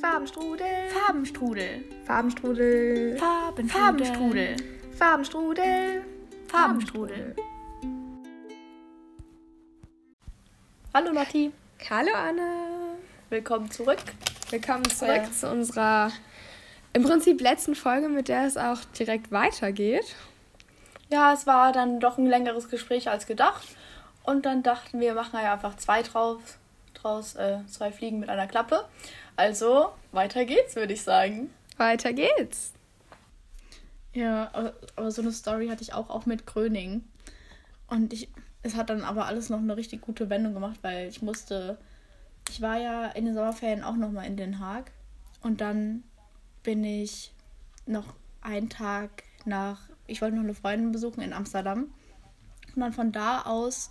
Farbenstrudel. Farbenstrudel. Farbenstrudel. Farben Farbenstrudel. Farbenstrudel. Farbenstrudel. Hallo Lotti. Hallo Anne. Willkommen zurück. Willkommen zurück Ja. zu unserer im Prinzip letzten Folge, mit der es auch direkt weitergeht. Ja, es war dann doch ein längeres Gespräch als gedacht. Und dann dachten wir, machen ja einfach zwei draus, draus äh, zwei Fliegen mit einer Klappe. Also, weiter geht's, würde ich sagen. Weiter geht's. Ja, aber, aber so eine Story hatte ich auch, auch mit Gröning. Und ich, es hat dann aber alles noch eine richtig gute Wendung gemacht, weil ich musste, ich war ja in den Sommerferien auch nochmal in Den Haag. Und dann bin ich noch einen Tag nach, ich wollte noch eine Freundin besuchen in Amsterdam. Und dann von da aus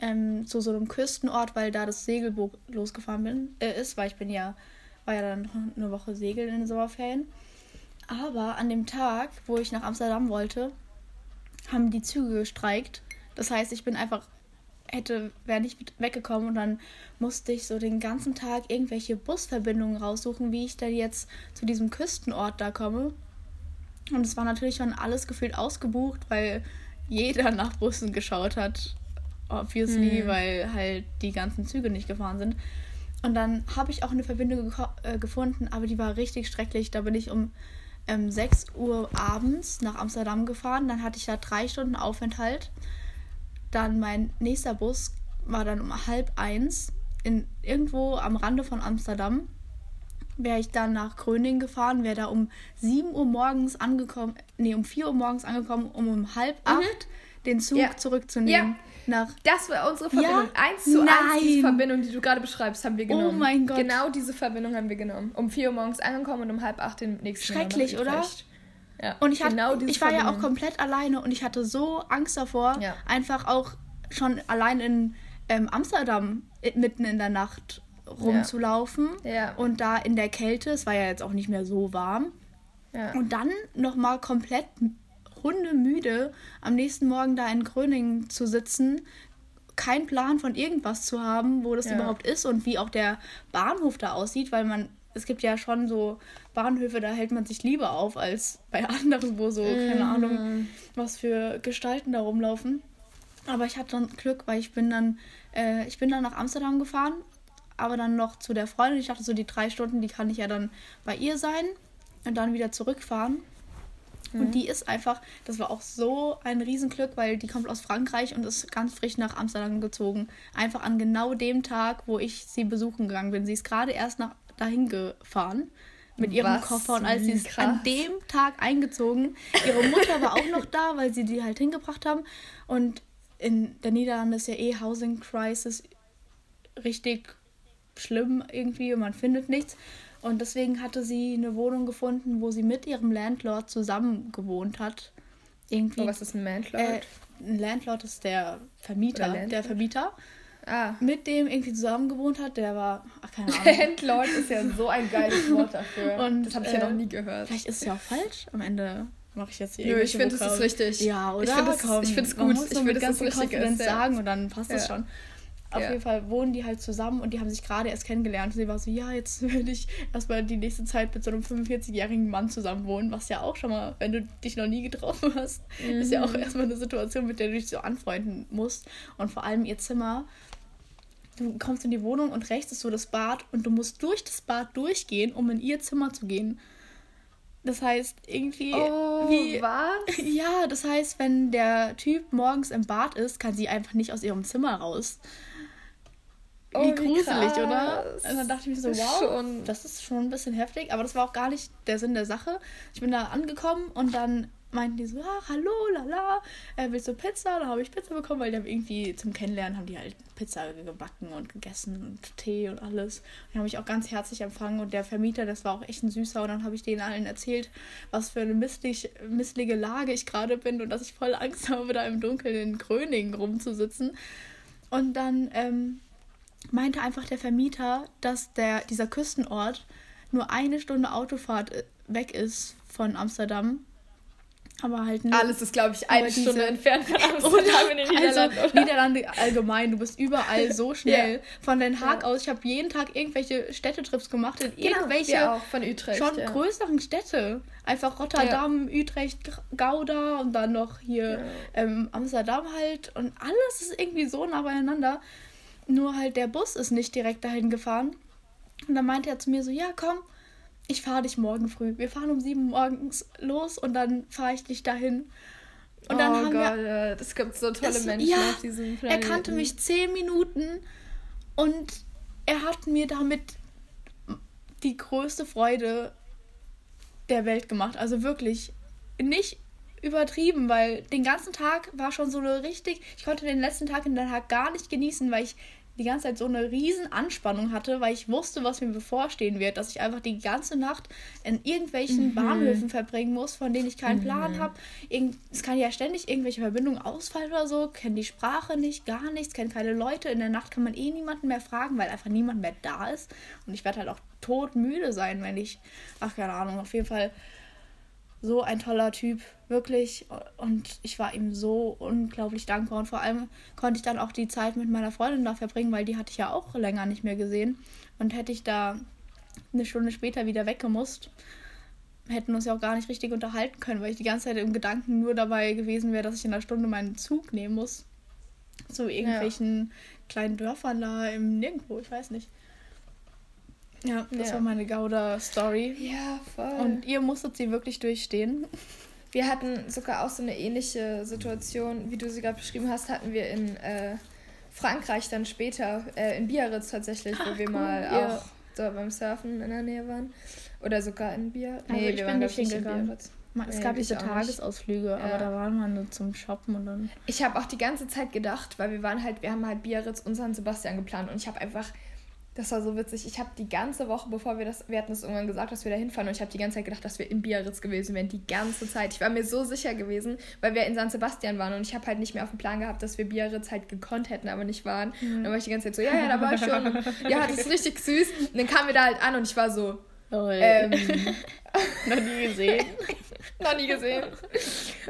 ähm, zu so einem Küstenort, weil da das Segelboot losgefahren bin, äh, ist, weil ich bin ja, war ja dann noch eine Woche segeln in den Sommerferien. Aber an dem Tag, wo ich nach Amsterdam wollte, haben die Züge gestreikt. Das heißt, ich bin einfach, hätte, wäre nicht weggekommen und dann musste ich so den ganzen Tag irgendwelche Busverbindungen raussuchen, wie ich da jetzt zu diesem Küstenort da komme. Und es war natürlich schon alles gefühlt ausgebucht, weil jeder nach Bussen geschaut hat. Obviously, weil halt die ganzen Züge nicht gefahren sind. Und dann habe ich auch eine Verbindung äh, gefunden, aber die war richtig schrecklich. Da bin ich um ähm, 6 Uhr abends nach Amsterdam gefahren. Dann hatte ich da drei Stunden Aufenthalt. Dann mein nächster Bus war dann um halb eins in, irgendwo am Rande von Amsterdam. Wäre ich dann nach Gröning gefahren, wäre da um 7 Uhr morgens angekommen, nee, um 4 Uhr morgens angekommen, um um halb acht den Zug. Ja. zurückzunehmen. Nach Das war unsere Ja? Verbindung. Eins zu eins diese Nein. Verbindung, die du gerade beschreibst, haben wir genommen. Oh mein Gott. Genau diese Verbindung haben wir genommen. Um 4 Uhr morgens angekommen und um halb acht den nächsten Schrecklich, oder? Ja, Und ich, hatte, genau diese ich war ja auch komplett alleine und ich hatte so Angst davor, Ja. einfach auch schon allein in ähm, Amsterdam mitten in der Nacht rumzulaufen. Ja. Und da in der Kälte, es war ja jetzt auch nicht mehr so warm. Ja. Und dann nochmal komplett hundemüde am nächsten Morgen da in Gröningen zu sitzen, keinen Plan von irgendwas zu haben, wo das Ja. überhaupt ist und wie auch der Bahnhof da aussieht, weil man, es gibt ja schon so Bahnhöfe, da hält man sich lieber auf als bei anderen, wo so, keine Mhm. Ahnung, was für Gestalten da rumlaufen. Aber ich hatte dann Glück, weil ich bin dann, äh, ich bin dann nach Amsterdam gefahren, aber dann noch zu der Freundin. Ich dachte so, die drei Stunden, die kann ich ja dann bei ihr sein und dann wieder zurückfahren. Und die ist einfach, das war auch so ein Riesenglück, weil die kommt aus Frankreich und ist ganz frisch nach Amsterdam gezogen. Einfach an genau dem Tag, wo ich sie besuchen gegangen bin. Sie ist gerade erst nach dahin gefahren mit ihrem Was? Koffer und als sie ist an dem Tag eingezogen. Ihre Mutter war auch noch da, weil sie die halt hingebracht haben. Und in der Niederlande ist ja eh Housing Crisis richtig schlimm irgendwie und man findet nichts. Und deswegen hatte sie eine Wohnung gefunden, wo sie mit ihrem Landlord zusammen gewohnt hat. Irgendwie. Oh, was ist ein Landlord? Äh, ein Landlord ist der Vermieter, der Vermieter, ah. mit dem irgendwie zusammen gewohnt hat. Der war, ach, keine Ahnung. Landlord ist ja so ein geiles Wort dafür. Und, das habe ich äh, ja noch nie gehört. Vielleicht ist es ja auch falsch. Am Ende mache ich jetzt hier Nö, ich finde, es ist richtig. Ja, oder? Ich finde es- Komm, ich finde es man gut. Ich finde, es viel richtig ist, ja. sagen und dann passt es Ja. schon. Auf Ja. jeden Fall wohnen die halt zusammen und die haben sich gerade erst kennengelernt. Und sie war so, ja, jetzt will ich erstmal die nächste Zeit mit so einem 45-jährigen Mann zusammen wohnen, was ja auch schon mal, wenn du dich noch nie getroffen hast, ist ja auch Mhm. erstmal eine Situation, mit der du dich so anfreunden musst. Und vor allem ihr Zimmer, du kommst in die Wohnung und rechts ist so das Bad und du musst durch das Bad durchgehen, um in ihr Zimmer zu gehen. Das heißt, irgendwie. Oh, wie, was? ja, das heißt, wenn der Typ morgens im Bad ist, kann sie einfach nicht aus ihrem Zimmer raus. Wie Oh, wie gruselig, krass. oder? Und dann dachte ich mir so, wow, Schon. das ist schon ein bisschen heftig, aber das war auch gar nicht der Sinn der Sache. Ich bin da angekommen und dann meinten die so, ah, hallo, lala, äh, willst du Pizza? Dann habe ich Pizza bekommen, weil die haben irgendwie zum Kennenlernen haben die halt Pizza gebacken und gegessen und Tee und alles. Die haben mich auch ganz herzlich empfangen und der Vermieter, das war auch echt ein süßer und dann habe ich denen allen erzählt, was für eine misslich, missliche Lage ich gerade bin und dass ich voll Angst habe, da im Dunkeln in Gröningen rumzusitzen. Und dann ähm, meinte einfach der Vermieter, dass der, dieser Küstenort nur eine Stunde Autofahrt äh, weg ist von Amsterdam. Aber halt nur. Alles ist, glaube ich, eine Stunde entfernt von Amsterdam in den Niederlanden. Also, Niederlande allgemein, du bist überall so schnell. ja. Von Den Haag ja. aus, ich habe jeden Tag irgendwelche Städtetrips gemacht in genau, irgendwelche auch, von Utrecht, schon ja. größeren Städte. Einfach Rotterdam, Utrecht, Gouda und dann noch hier ähm, Amsterdam halt. Und alles ist irgendwie so nah beieinander. Nur halt der Bus ist nicht direkt dahin gefahren. Und dann meinte er zu mir so, ja komm, ich fahre dich morgen früh. Wir fahren um sieben morgens los und dann fahre ich dich dahin. Und oh dann haben Gott, wir, es gibt so tolle das, Menschen ja, auf diesem Planeten. Er kannte mich zehn Minuten und er hat mir damit die größte Freude der Welt gemacht. Also wirklich nicht übertrieben, weil den ganzen Tag war schon so eine richtig. Ich konnte den letzten Tag in Den Haag gar nicht genießen, weil ich die ganze Zeit so eine riesen Anspannung hatte, weil ich wusste, was mir bevorstehen wird, dass ich einfach die ganze Nacht in irgendwelchen mhm. Bahnhöfen verbringen muss, von denen ich keinen mhm. Plan habe. Es kann ja ständig irgendwelche Verbindungen ausfallen oder so, kenne die Sprache nicht, gar nichts, kenne keine Leute. In der Nacht kann man eh niemanden mehr fragen, weil einfach niemand mehr da ist. Und ich werde halt auch todmüde sein, wenn ich, ach keine Ahnung, auf jeden Fall so ein toller Typ, wirklich. Und ich war ihm so unglaublich dankbar. Und vor allem konnte ich dann auch die Zeit mit meiner Freundin da verbringen, weil die hatte ich ja auch länger nicht mehr gesehen. Und hätte ich da eine Stunde später wieder weggemusst, hätten uns ja auch gar nicht richtig unterhalten können, weil ich die ganze Zeit im Gedanken nur dabei gewesen wäre, dass ich in einer Stunde meinen Zug nehmen muss. Zu irgendwelchen ja. kleinen Dörfern da im Nirgendwo, ich weiß nicht. Ja, das ja. war meine Gouda-Story. Ja, voll. Und ihr musstet sie wirklich durchstehen. Wir hatten sogar auch so eine ähnliche Situation, wie du sie gerade beschrieben hast, hatten wir in äh, Frankreich dann später, äh, in Biarritz tatsächlich, Ach, wo wir cool, mal ja. auch da beim Surfen in der Nähe waren. Oder sogar in Biarritz. Nee, also ich wir waren nicht hingegangen. Es nee, gab diese Tagesausflüge, ja. aber da waren wir nur zum Shoppen und dann. Ich habe auch die ganze Zeit gedacht, weil wir waren halt, wir haben halt Biarritz und San Sebastian geplant und ich habe einfach das war so witzig. Ich habe die ganze Woche, bevor wir das, wir hatten es irgendwann gesagt, dass wir da hinfahren und ich habe die ganze Zeit gedacht, dass wir in Biarritz gewesen wären. Die ganze Zeit. Ich war mir so sicher gewesen, weil wir in San Sebastian waren und ich habe halt nicht mehr auf dem Plan gehabt, dass wir Biarritz halt gekonnt hätten, aber nicht waren. Mhm. Und dann war ich die ganze Zeit so, ja, ja, da war ich schon. ja, das ist richtig süß. Und dann kamen wir da halt an und ich war so, ähm, noch nie gesehen. noch nie gesehen.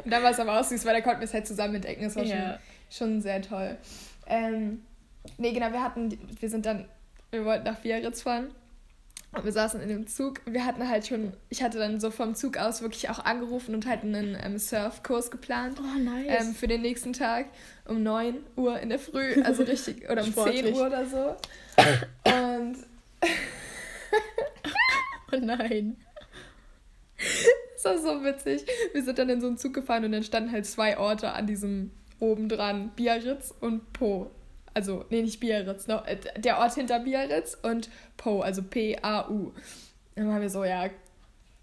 Und dann war es aber auch süß, weil da konnten wir es halt zusammen entdecken. Das war ja. schon, schon sehr toll. Ähm, nee, genau, wir hatten, wir sind dann wir wollten nach Biarritz fahren. Und wir saßen in dem Zug. Wir hatten halt schon, ich hatte dann so vom Zug aus wirklich auch angerufen und halt einen ähm, Surfkurs geplant. Oh, nice. Ähm, für den nächsten Tag um 9 Uhr in der Früh, also richtig, oder um Sportlich. 10 Uhr oder so. Und. oh nein. Das war so witzig. Wir sind dann in so einen Zug gefahren und dann standen halt zwei Orte an diesem oben dran: Biarritz und Po also, nee, nicht Biarritz, no, äh, der Ort hinter Biarritz und Po, also P-A-U. Dann waren wir so, ja,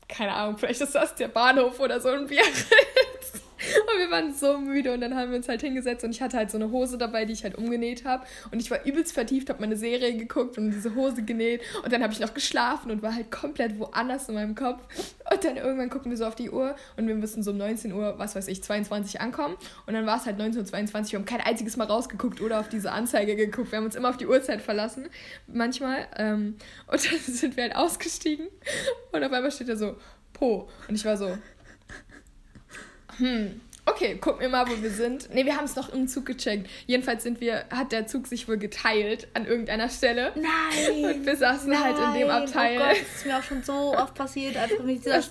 keine Ahnung, vielleicht ist das der Bahnhof oder so in Biarritz. Und wir waren so müde und dann haben wir uns halt hingesetzt und ich hatte halt so eine Hose dabei, die ich halt umgenäht habe. Und ich war übelst vertieft, habe meine Serie geguckt und diese Hose genäht. Und dann habe ich noch geschlafen und war halt komplett woanders in meinem Kopf. Und dann irgendwann gucken wir so auf die Uhr und wir müssen so um 19 Uhr, was weiß ich, 22 ankommen. Und dann war es halt 19.22 Uhr. Wir haben kein einziges Mal rausgeguckt oder auf diese Anzeige geguckt. Wir haben uns immer auf die Uhrzeit verlassen, manchmal. Ähm, und dann sind wir halt ausgestiegen und auf einmal steht da so, Po. Und ich war so, hm, okay, guck mir mal, wo wir sind. Ne, wir haben es noch im Zug gecheckt. Jedenfalls sind wir, hat der Zug sich wohl geteilt an irgendeiner Stelle. Nein! Und wir saßen nein, halt in dem Abteil. Oh Gott, das ist mir auch schon so oft passiert, einfach mit dieser,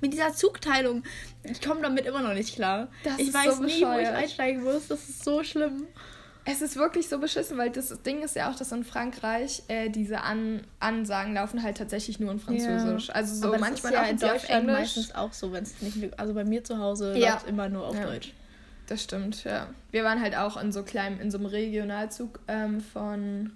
mit dieser Zugteilung. Ich komme damit immer noch nicht klar. Das ich weiß so nie, wo ich einsteigen muss. Das ist so schlimm. Es ist wirklich so beschissen, weil das Ding ist ja auch, dass in Frankreich äh, diese An Ansagen laufen halt tatsächlich nur in Französisch. Ja. Also so Aber manchmal ist ja auch in Deutschland meistens auch so, wenn es nicht. Also bei mir zu Hause ja. läuft immer nur auf ja. Deutsch. Das stimmt, ja. Wir waren halt auch in so kleinem, in so einem Regionalzug ähm, von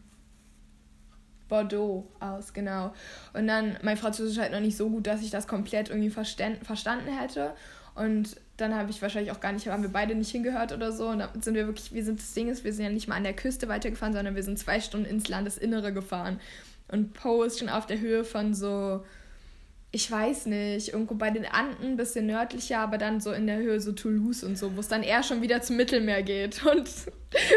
Bordeaux aus, genau. Und dann, mein Französisch halt noch nicht so gut, dass ich das komplett irgendwie verstanden hätte. Und dann habe ich wahrscheinlich auch gar nicht, haben wir beide nicht hingehört oder so. Und dann sind wir wirklich, wir sind das Ding ist, wir sind ja nicht mal an der Küste weitergefahren, sondern wir sind zwei Stunden ins Landesinnere gefahren. Und Po ist schon auf der Höhe von so, ich weiß nicht, irgendwo bei den Anden, ein bisschen nördlicher, aber dann so in der Höhe so Toulouse und so, wo es dann eher schon wieder zum Mittelmeer geht. Und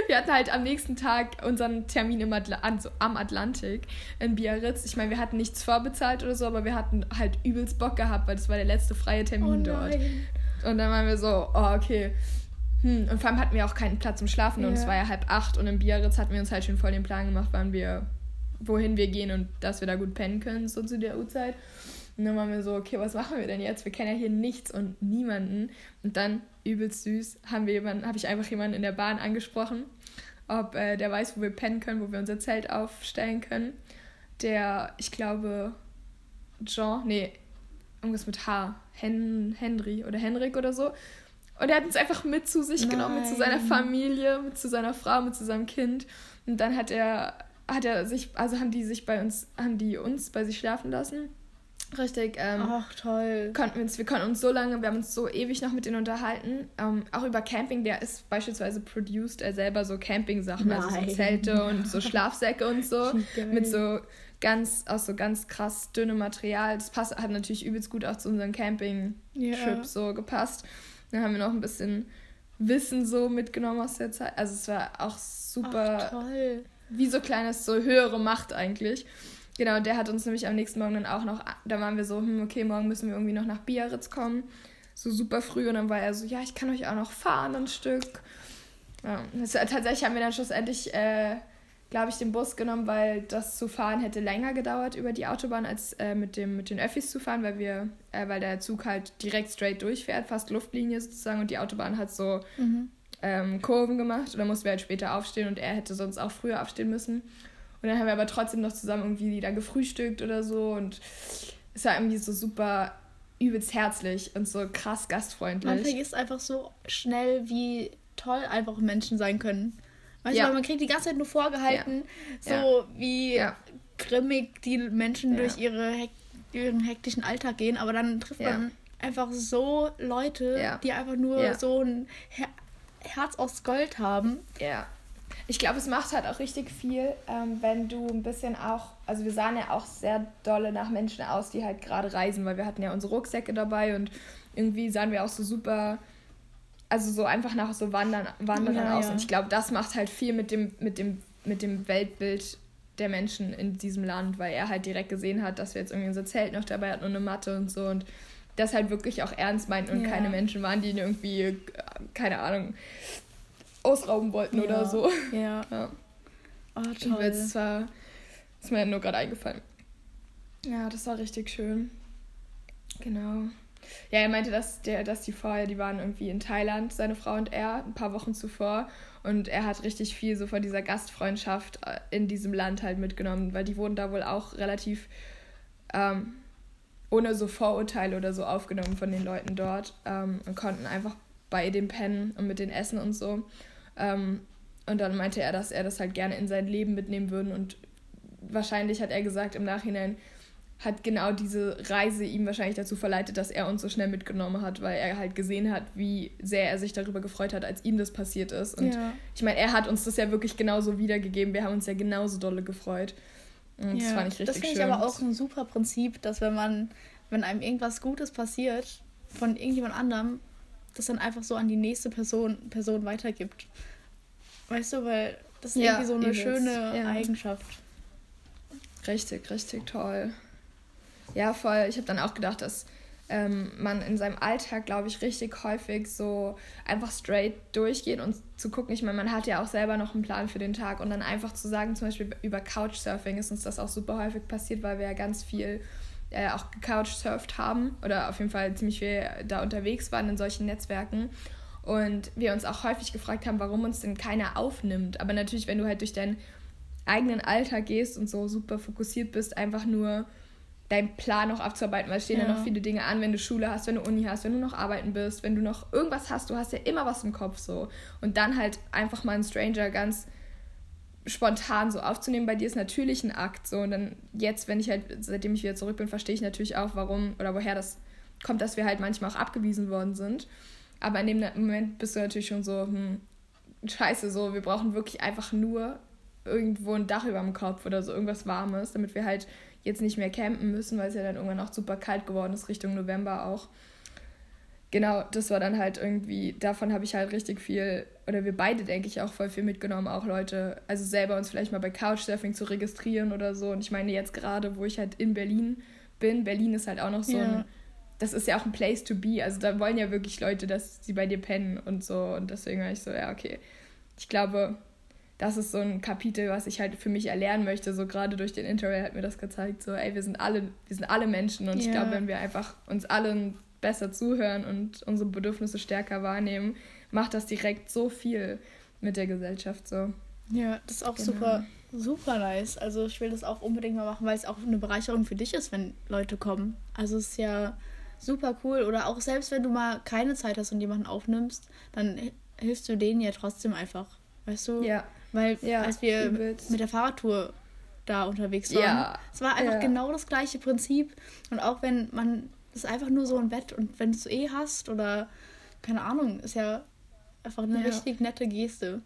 wir hatten halt am nächsten Tag unseren Termin im Atl also am Atlantik in Biarritz. Ich meine, wir hatten nichts vorbezahlt oder so, aber wir hatten halt übelst Bock gehabt, weil das war der letzte freie Termin oh dort. Und dann waren wir so, oh, okay. Hm. Und vor allem hatten wir auch keinen Platz zum Schlafen und es war ja halb acht und im Biarritz hatten wir uns halt schon voll den Plan gemacht, wann wir, wohin wir gehen und dass wir da gut pennen können, so zu der Uhrzeit. Und dann waren wir so, okay, was machen wir denn jetzt? Wir kennen ja hier nichts und niemanden. Und dann, übelst süß, haben wir jemanden, habe ich einfach jemanden in der Bahn angesprochen, ob äh, der weiß, wo wir pennen können, wo wir unser Zelt aufstellen können. Der, ich glaube, Jean, nee, irgendwas mit H, Hen, Henry oder Henrik oder so. Und er hat uns einfach mit zu sich Nein. genommen, mit zu seiner Familie, mit zu seiner Frau, mit zu seinem Kind. Und dann hat er, hat er sich, also haben die sich bei uns, haben die uns bei sich schlafen lassen. Richtig. Ähm, Ach, toll. Konnten wir, uns, wir konnten uns so lange, wir haben uns so ewig noch mit denen unterhalten. Ähm, auch über Camping, der ist beispielsweise produced er selber so Camping-Sachen, also so Zelte und so Schlafsäcke und so. mit so ganz, aus so ganz krass dünnem Material. Das passt, hat natürlich übelst gut auch zu unserem Camping-Trip yeah. so gepasst. Dann haben wir noch ein bisschen Wissen so mitgenommen aus der Zeit. Also es war auch super. Ach, toll. Wie so kleines, so höhere Macht eigentlich. Genau, der hat uns nämlich am nächsten Morgen dann auch noch, da waren wir so, hm, okay, morgen müssen wir irgendwie noch nach Biarritz kommen. So super früh. Und dann war er so, ja, ich kann euch auch noch fahren ein Stück. Ja, das, tatsächlich haben wir dann schlussendlich, äh, glaube ich, den Bus genommen, weil das zu fahren hätte länger gedauert über die Autobahn, als äh, mit, dem, mit den Öffis zu fahren, weil wir, äh, weil der Zug halt direkt straight durchfährt, fast Luftlinie sozusagen, und die Autobahn hat so mhm. ähm, Kurven gemacht. Und dann mussten wir halt später aufstehen und er hätte sonst auch früher aufstehen müssen. Und dann haben wir aber trotzdem noch zusammen irgendwie da gefrühstückt oder so. Und es war irgendwie so super übelst herzlich und so krass gastfreundlich. Man vergisst einfach so schnell, wie toll einfach Menschen sein können. Weißt ja. man kriegt die ganze Zeit nur vorgehalten, ja. so wie grimmig die Menschen durch ihre Hek ihren hektischen Alltag gehen, aber dann trifft man einfach so Leute, die einfach nur so ein Her Herz aus Gold haben. Ja. Ich glaube, es macht halt auch richtig viel, ähm, wenn du ein bisschen auch, also wir sahen ja auch sehr dolle nach Menschen aus, die halt gerade reisen, weil wir hatten ja unsere Rucksäcke dabei und irgendwie sahen wir auch so super, also so einfach nach so Wandern, Wanderern ja, aus. Ja. Und ich glaube, das macht halt viel mit dem, mit dem, mit dem Weltbild der Menschen in diesem Land, weil er halt direkt gesehen hat, dass wir jetzt irgendwie unser Zelt noch dabei hatten und eine Matte und so und das halt wirklich auch ernst meinten und ja. keine Menschen waren, die irgendwie, keine Ahnung, ausrauben wollten ja. oder so. Ja. ja. Oh, toll. Das war, ist mir nur gerade eingefallen. Ja, das war richtig schön. Genau. Ja, er meinte, dass, der, dass die vorher, die waren irgendwie in Thailand, seine Frau und er, ein paar Wochen zuvor. Und er hat richtig viel so von dieser Gastfreundschaft äh, in diesem Land halt mitgenommen, weil die wurden da wohl auch relativ ähm, ohne so Vorurteile oder so aufgenommen von den Leuten dort ähm, und konnten einfach bei dem pennen und mit den Essen und so. Ähm, und dann meinte er, dass er das halt gerne in sein Leben mitnehmen würde. Und wahrscheinlich hat er gesagt, im Nachhinein hat genau diese Reise ihm wahrscheinlich dazu verleitet, dass er uns so schnell mitgenommen hat, weil er halt gesehen hat, wie sehr er sich darüber gefreut hat, als ihm das passiert ist. Und ja. ich meine, er hat uns das ja wirklich genauso wiedergegeben. Wir haben uns ja genauso dolle gefreut. Und ja, das fand ich richtig das schön. Das finde ich aber auch ein super Prinzip, dass wenn man, wenn einem irgendwas Gutes passiert von irgendjemand anderem, das dann einfach so an die nächste Person, Person weitergibt. Weißt du, weil das ist ja, irgendwie so eine schöne ja. Eigenschaft. Richtig, richtig toll. Ja, voll. Ich habe dann auch gedacht, dass ähm, man in seinem Alltag, glaube ich, richtig häufig so einfach straight durchgeht und zu gucken. Ich meine, man hat ja auch selber noch einen Plan für den Tag und dann einfach zu sagen, zum Beispiel über Couchsurfing ist uns das auch super häufig passiert, weil wir ja ganz viel äh, auch gecouchsurft haben oder auf jeden Fall ziemlich viel da unterwegs waren in solchen Netzwerken. Und wir uns auch häufig gefragt haben, warum uns denn keiner aufnimmt. Aber natürlich, wenn du halt durch deinen eigenen Alltag gehst und so super fokussiert bist, einfach nur deinen Plan noch abzuarbeiten, weil es stehen ja. ja noch viele Dinge an, wenn du Schule hast, wenn du Uni hast, wenn du noch arbeiten bist, wenn du noch irgendwas hast, du hast ja immer was im Kopf so. Und dann halt einfach mal einen Stranger ganz spontan so aufzunehmen bei dir ist natürlich ein Akt. So. Und dann jetzt, wenn ich halt, seitdem ich wieder zurück bin, verstehe ich natürlich auch, warum oder woher das kommt, dass wir halt manchmal auch abgewiesen worden sind. Aber in dem Moment bist du natürlich schon so, hm, scheiße, so, wir brauchen wirklich einfach nur irgendwo ein Dach über dem Kopf oder so, irgendwas Warmes, damit wir halt jetzt nicht mehr campen müssen, weil es ja dann irgendwann auch super kalt geworden ist, Richtung November auch genau, das war dann halt irgendwie, davon habe ich halt richtig viel, oder wir beide, denke ich, auch voll viel mitgenommen, auch Leute, also selber uns vielleicht mal bei Couchsurfing zu registrieren oder so. Und ich meine, jetzt gerade, wo ich halt in Berlin bin, Berlin ist halt auch noch so ja. ein das ist ja auch ein Place to be. Also da wollen ja wirklich Leute, dass sie bei dir pennen und so. Und deswegen war ich so, ja, okay. Ich glaube, das ist so ein Kapitel, was ich halt für mich erlernen möchte. So gerade durch den Interrail hat mir das gezeigt, so, ey, wir sind alle, wir sind alle Menschen. Und yeah. ich glaube, wenn wir einfach uns allen besser zuhören und unsere Bedürfnisse stärker wahrnehmen, macht das direkt so viel mit der Gesellschaft so. Ja, das ist auch genau. super, super nice. Also ich will das auch unbedingt mal machen, weil es auch eine Bereicherung für dich ist, wenn Leute kommen. Also es ist ja super cool. Oder auch selbst wenn du mal keine Zeit hast und jemanden aufnimmst, dann hilfst du denen ja trotzdem einfach. Weißt du? Ja. Weil ja, als wir übelst. mit der Fahrradtour da unterwegs waren, ja. es war einfach ja. genau das gleiche Prinzip. Und auch wenn man es einfach nur so ein Bett und wenn du es eh hast oder keine Ahnung, ist ja einfach eine richtig nette Geste.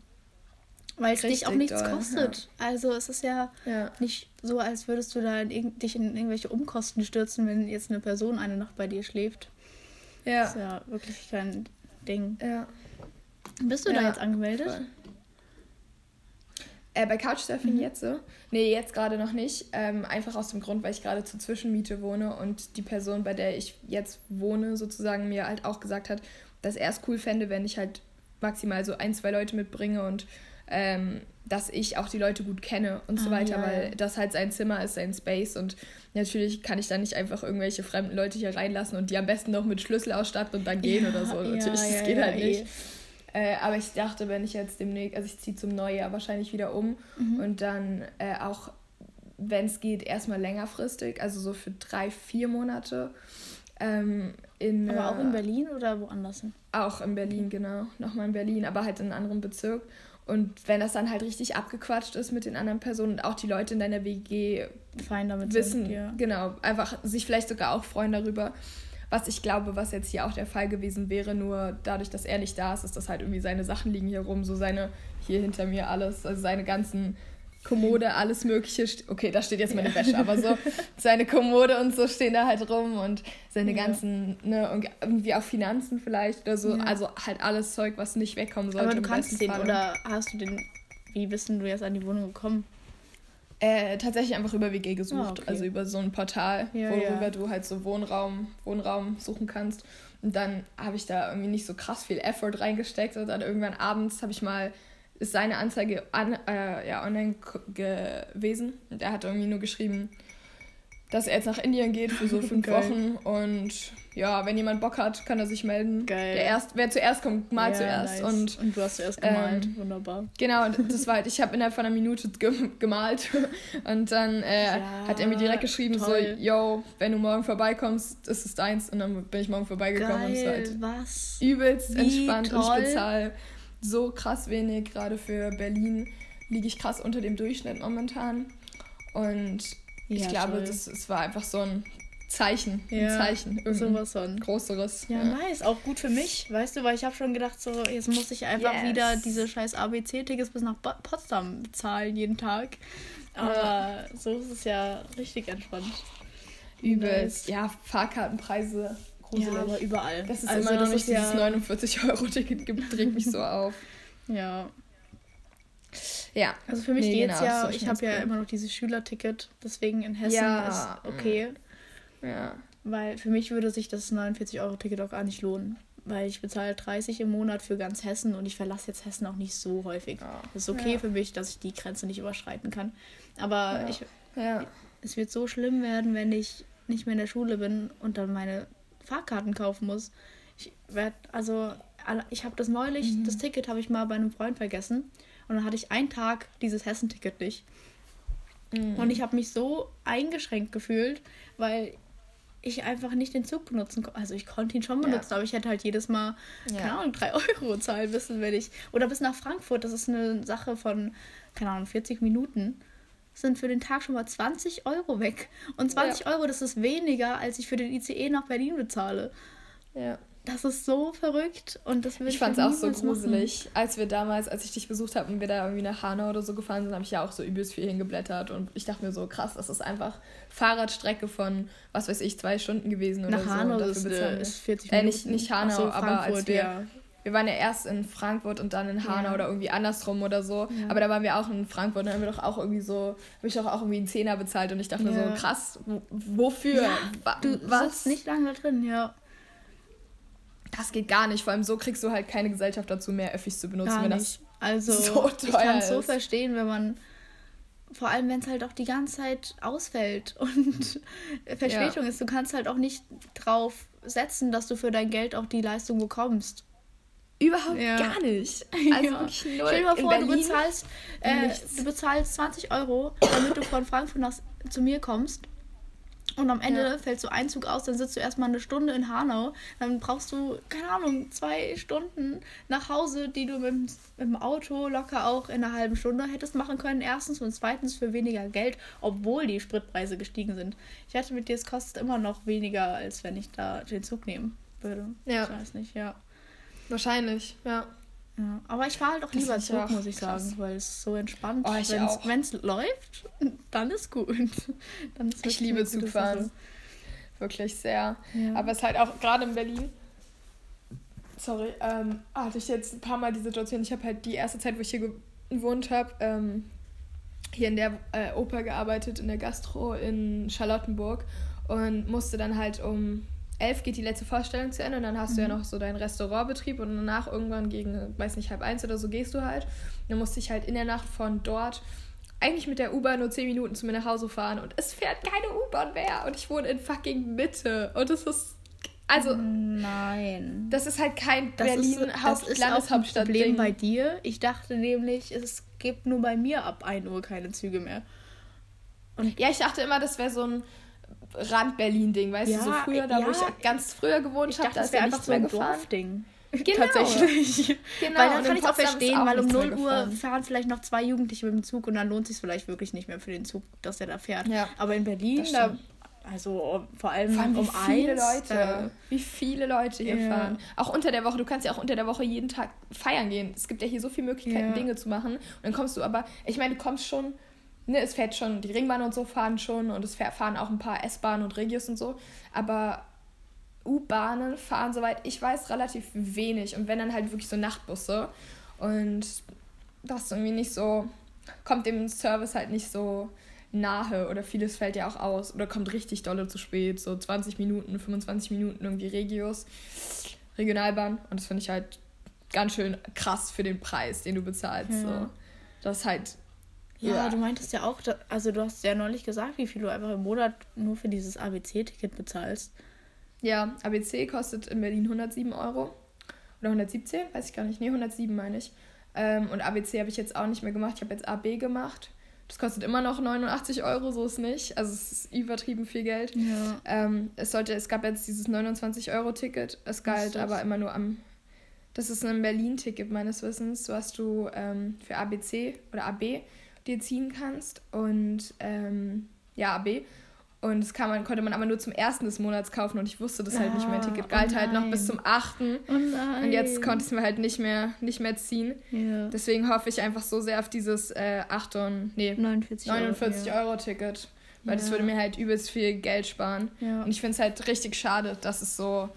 Weil es dich auch nichts doll, kostet. Ja. Also es ist ja, ja, nicht so, als würdest du da in dich in irgendwelche Umkosten stürzen, wenn jetzt eine Person eine Nacht bei dir schläft. Ja. Das ist ja wirklich kein Ding. Ja. Bist du ja, da jetzt angemeldet? Äh, bei Couchsurfing mhm. jetzt so? Nee, jetzt gerade noch nicht. Ähm, einfach aus dem Grund, weil ich gerade zur Zwischenmiete wohne und die Person, bei der ich jetzt wohne, sozusagen mir halt auch gesagt hat, dass er es cool fände, wenn ich halt maximal so ein, zwei Leute mitbringe und ähm, dass ich auch die Leute gut kenne und ah, so weiter, ja, weil ja. das halt sein Zimmer ist, sein Space und natürlich kann ich da nicht einfach irgendwelche fremden Leute hier reinlassen und die am besten noch mit Schlüssel ausstatten und dann gehen ja, oder so. Natürlich, das geht halt nicht. Äh, aber ich dachte, wenn ich jetzt demnächst, also ich ziehe zum Neujahr wahrscheinlich wieder um mhm. und dann äh, auch, wenn es geht, erstmal längerfristig, also so für drei, vier Monate. Ähm, in, aber auch in Berlin oder woanders hin? Auch in Berlin, genau. Nochmal in Berlin, aber halt in einem anderen Bezirk. Und wenn das dann halt richtig abgequatscht ist mit den anderen Personen und auch die Leute in deiner WG Fein damit wissen, sind, ja. genau, einfach sich vielleicht sogar auch freuen darüber. Was ich glaube, was jetzt hier auch der Fall gewesen wäre, nur dadurch, dass er nicht da ist, ist das halt irgendwie seine Sachen liegen hier rum, so seine, hier hinter mir alles, also seine ganzen Kommode, alles Mögliche. Okay, da steht jetzt meine ja. Wäsche, aber so seine Kommode und so stehen da halt rum und seine ja. ganzen, ne, und irgendwie auch Finanzen vielleicht oder so. Ja. Also halt alles Zeug, was nicht wegkommen sollte. Aber du kannst den, oder hast du den, wie bist du jetzt an die Wohnung gekommen? Äh, tatsächlich einfach über WG gesucht, ah, okay. also über so ein Portal, worüber du halt so Wohnraum, Wohnraum suchen kannst. Und dann habe ich da irgendwie nicht so krass viel Effort reingesteckt und dann irgendwann abends habe ich mal ist seine Anzeige an, äh, ja, online gewesen. Und er hat irgendwie nur geschrieben, dass er jetzt nach Indien geht für so fünf Wochen. Und ja, wenn jemand Bock hat, kann er sich melden. Geil. Der erst, wer zuerst kommt, mal ja, zuerst. Nice. Und, und du hast zuerst gemalt. Ähm, Wunderbar. Genau, und das war halt, ich habe innerhalb von einer Minute gemalt. Und dann äh, ja, hat er mir direkt geschrieben, toll. so, yo, wenn du morgen vorbeikommst, ist es deins. Und dann bin ich morgen vorbeigekommen. Geil, und es war halt was? übelst Wie entspannt toll. und ich bezahle so krass wenig. Gerade für Berlin liege ich krass unter dem Durchschnitt momentan. Und ja, ich glaube, das, es war einfach so ein Zeichen. Ja, ein Zeichen. Sowas von. Größeres. Ja, ja, nice. Auch gut für mich, weißt du, weil ich habe schon gedacht, so, jetzt muss ich einfach yes. wieder diese scheiß ABC-Tickets bis nach Potsdam bezahlen jeden Tag. Aber ja. so ist es ja richtig entspannt. Übelst. Nice. Ja, Fahrkartenpreise gruselig. Ja, aber überall. Das ist also, immer nicht dieses ja 49-Euro-Ticket gibt, regt mich so auf. Ja. Ja. Also für mich nee, geht's genau, ja, ich habe ja immer noch dieses Schülerticket, deswegen in Hessen ja. ist okay. Ja. Weil für mich würde sich das 49-Euro-Ticket auch gar nicht lohnen. Weil ich bezahle 30 im Monat für ganz Hessen und ich verlasse jetzt Hessen auch nicht so häufig. Ja. Das ist okay ja. für mich, dass ich die Grenze nicht überschreiten kann. Aber ja. ich, es wird so schlimm werden, wenn ich nicht mehr in der Schule bin und dann meine Fahrkarten kaufen muss. Ich werde, also, ich habe das neulich, mhm. das Ticket habe ich mal bei einem Freund vergessen. Und dann hatte ich einen Tag dieses Hessen-Ticket nicht. Mhm. Und ich habe mich so eingeschränkt gefühlt, weil ich einfach nicht den Zug benutzen konnte. Also ich konnte ihn schon benutzen, ja. aber ich hätte halt jedes Mal, ja. keine Ahnung, drei Euro zahlen müssen, wenn ich. Oder bis nach Frankfurt, das ist eine Sache von, keine Ahnung, 40 Minuten sind für den Tag schon mal 20 Euro weg. Und 20 ja. Euro, das ist weniger, als ich für den ICE nach Berlin bezahle. Ja. Das ist so verrückt und das will ich fand es auch so gruselig, machen. als wir damals, als ich dich besucht habe und wir da irgendwie nach Hanau oder so gefahren sind, habe ich ja auch so übelst viel hingeblättert und ich dachte mir so krass, das ist einfach Fahrradstrecke von was weiß ich zwei Stunden gewesen oder nach so. Hanau ist, äh, ist 40 Minuten. Äh, nicht, nicht Hanau, so, aber als wir ja. wir waren ja erst in Frankfurt und dann in Hanau Ja. oder irgendwie andersrum oder so. Ja. Aber da waren wir auch in Frankfurt und dann haben wir doch auch irgendwie so, habe ich doch auch irgendwie einen Zehner bezahlt und ich dachte mir so, krass, wo, wofür? Du was? sitzt nicht lange da drin, ja. Das geht gar nicht. Vor allem so kriegst du halt keine Gesellschaft dazu, mehr Öffis zu benutzen, Gar wenn nicht. Also so ich kann es so verstehen, wenn man vor allem wenn es halt auch die ganze Zeit ausfällt und Verspätung ist, du kannst halt auch nicht drauf setzen, dass du für dein Geld auch die Leistung bekommst. Überhaupt Ja. gar nicht. Also Ja. wirklich null. Stell dir mal vor, du bezahlst, äh, du bezahlst 20 Euro, damit du von Frankfurt nach, zu mir kommst. Und am Ende Ja. fällt so ein Zug aus, dann sitzt du erstmal eine Stunde in Hanau. Dann brauchst du, keine Ahnung, zwei Stunden nach Hause, die du mit, dem- mit dem Auto locker auch in einer halben Stunde hättest machen können. Erstens und zweitens für weniger Geld, obwohl die Spritpreise gestiegen sind. Ich wette mit dir, es kostet immer noch weniger, als wenn ich da den Zug nehmen würde. Ja. Ich weiß nicht, ja. Wahrscheinlich, ja. Ja, aber ich fahre halt auch Das lieber Zug, muss ich krass. sagen, weil es so entspannt Oh, wenn's, auch. Wenn es läuft, dann ist gut. Dann ist Ich liebe Zugfahren. Sache. Wirklich sehr. Ja. Aber es ist halt auch gerade in Berlin. Sorry, ähm, hatte ich jetzt ein paar Mal die Situation. Ich habe halt die erste Zeit, wo ich hier gewohnt habe, ähm, hier in der äh, Oper gearbeitet, in der Gastro in Charlottenburg und musste dann halt um elf geht die letzte Vorstellung zu Ende und dann hast du ja noch so deinen Restaurantbetrieb und danach irgendwann gegen, weiß nicht, halb eins oder so gehst du halt. Dann musste ich halt in der Nacht von dort eigentlich mit der U-Bahn nur 10 Minuten zu mir nach Hause fahren und es fährt keine U-Bahn mehr und ich wohne in fucking Mitte und es ist also Nein. das ist halt kein Das Berlin ist, das ist auch ein Hauptlandeshauptstadt Problem bei dir. Ich dachte nämlich, es gibt nur bei mir ab 1 Uhr keine Züge mehr. Ja, ich dachte immer, das wäre so ein Rand-Berlin-Ding, weißt Ja, du, so früher, da wo ja. ich ganz früher gewohnt Ich habe, dachte, da das ist ja einfach so ein gefahren. Dorfding. Genau. Tatsächlich. Genau, Weil dann kann ich es auch verstehen, auch weil um nichts mehr 0 Uhr fahren vielleicht noch zwei Jugendliche mit dem Zug und dann lohnt sich vielleicht wirklich nicht mehr für den Zug, dass der da fährt. Ja, Aber in Berlin, da, also vor allem, Vor allem wie um viele eins, Leute, da- wie viele Leute hier Ja. fahren. Auch unter der Woche, du kannst ja auch unter der Woche jeden Tag feiern gehen. Es gibt ja hier so viele Möglichkeiten, Ja. Dinge zu machen. Und dann kommst du aber, ich meine, du kommst schon, ne, es fährt schon, die Ringbahn und so fahren schon und es fahren auch ein paar S-Bahnen und Regios und so. Aber U-Bahnen fahren, soweit ich weiß, relativ wenig. Und wenn dann halt wirklich so Nachtbusse. Und das ist irgendwie nicht so, kommt dem Service halt nicht so nahe oder vieles fällt ja auch aus oder kommt richtig dolle zu spät, so 20 Minuten, 25 Minuten irgendwie Regios, Regionalbahn und das finde ich halt ganz schön krass für den Preis, den du bezahlst. Ja. So. Das ist halt Ja, Ja. du meintest ja auch, also du hast ja neulich gesagt, wie viel du einfach im Monat nur für dieses ABC-Ticket bezahlst. Ja, ABC kostet in Berlin 107 Euro. Oder 117, weiß ich gar nicht. Nee, 107 meine ich. Ähm, und ABC habe ich jetzt auch nicht mehr gemacht. Ich habe jetzt AB gemacht. Das kostet immer noch 89 Euro, so ist nicht. Also es ist übertrieben viel Geld. Ja. Ähm, es, sollte, es gab jetzt dieses 29-Euro-Ticket. Es galt aber immer nur am. Das ist ein Berlin-Ticket meines Wissens, was du ähm, für ABC oder AB dir ziehen kannst. Und ähm, ja, AB. Und das kann man, konnte man aber nur zum ersten des Monats kaufen und ich wusste das halt nicht. Mein Ah, Ticket oh galt halt noch bis zum 8. Oh. Und jetzt konnte ich es mir halt nicht mehr, nicht mehr ziehen. Ja. Deswegen hoffe ich einfach so sehr auf dieses äh, 8 und, nee, 49 Euro. 49 ja. Euro Ticket. Weil das Ja. würde mir halt übelst viel Geld sparen. Ja. Und ich finde es halt richtig schade, dass es so,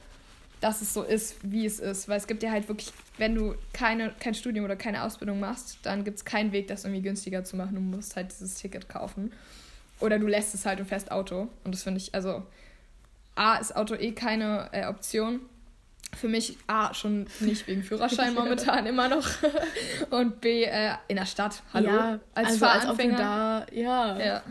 dass es so ist, wie es ist. Weil es gibt ja halt wirklich, wenn du keine, kein Studium oder keine Ausbildung machst, dann gibt es keinen Weg, das irgendwie günstiger zu machen. Du musst halt dieses Ticket kaufen. Oder du lässt es halt und fährst Auto. Und das finde ich, also A ist Auto eh keine äh, Option. Für mich A schon nicht wegen Führerschein momentan immer noch. Und B äh, in der Stadt. Hallo? Ja, als also als Fahranfänger. da, ja. ja.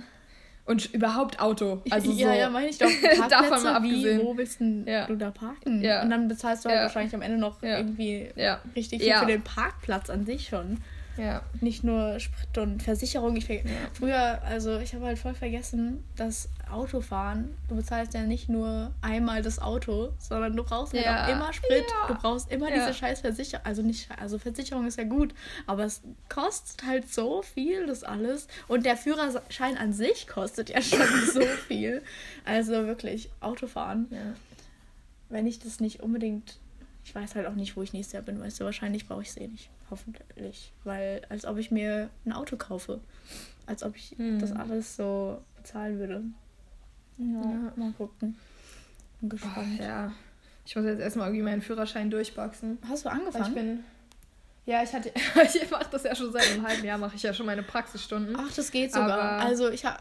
Und überhaupt Auto. Also so, ja, ja, meine ich doch. Davon mal wie, abgesehen. wo willst Ja. du da parken? Ja. Und dann bezahlst du halt Ja. wahrscheinlich am Ende noch Ja. irgendwie Ja, richtig viel Ja. für den Parkplatz an sich schon. ja. Nicht nur Sprit und Versicherung. Ich Früher, also ich habe halt voll vergessen, dass Autofahren, du bezahlst ja nicht nur einmal das Auto, sondern du brauchst halt Ja. auch immer Sprit. Ja. Du brauchst immer Ja. diese scheiß Versicherung. Also nicht, also Versicherung ist ja gut, aber es kostet halt so viel, das alles. Und der Führerschein an sich kostet ja schon so viel. Also wirklich, Autofahren. Wenn ich das nicht unbedingt. Ich weiß halt auch nicht, wo ich nächstes Jahr bin, weißt du, wahrscheinlich brauche ich es eh nicht. Hoffentlich. Weil, als ob ich mir ein Auto kaufe. Als ob ich Hm. das alles so bezahlen würde. Ja, mal gucken. Bin gespannt. ja. Ich muss jetzt erstmal irgendwie meinen Führerschein durchboxen. Hast du angefangen? Ich bin, ja, ich hatte, ich mache das ja schon seit einem halben Jahr, mache ich ja schon meine Praxisstunden. Ach, das geht sogar. Aber also ich habe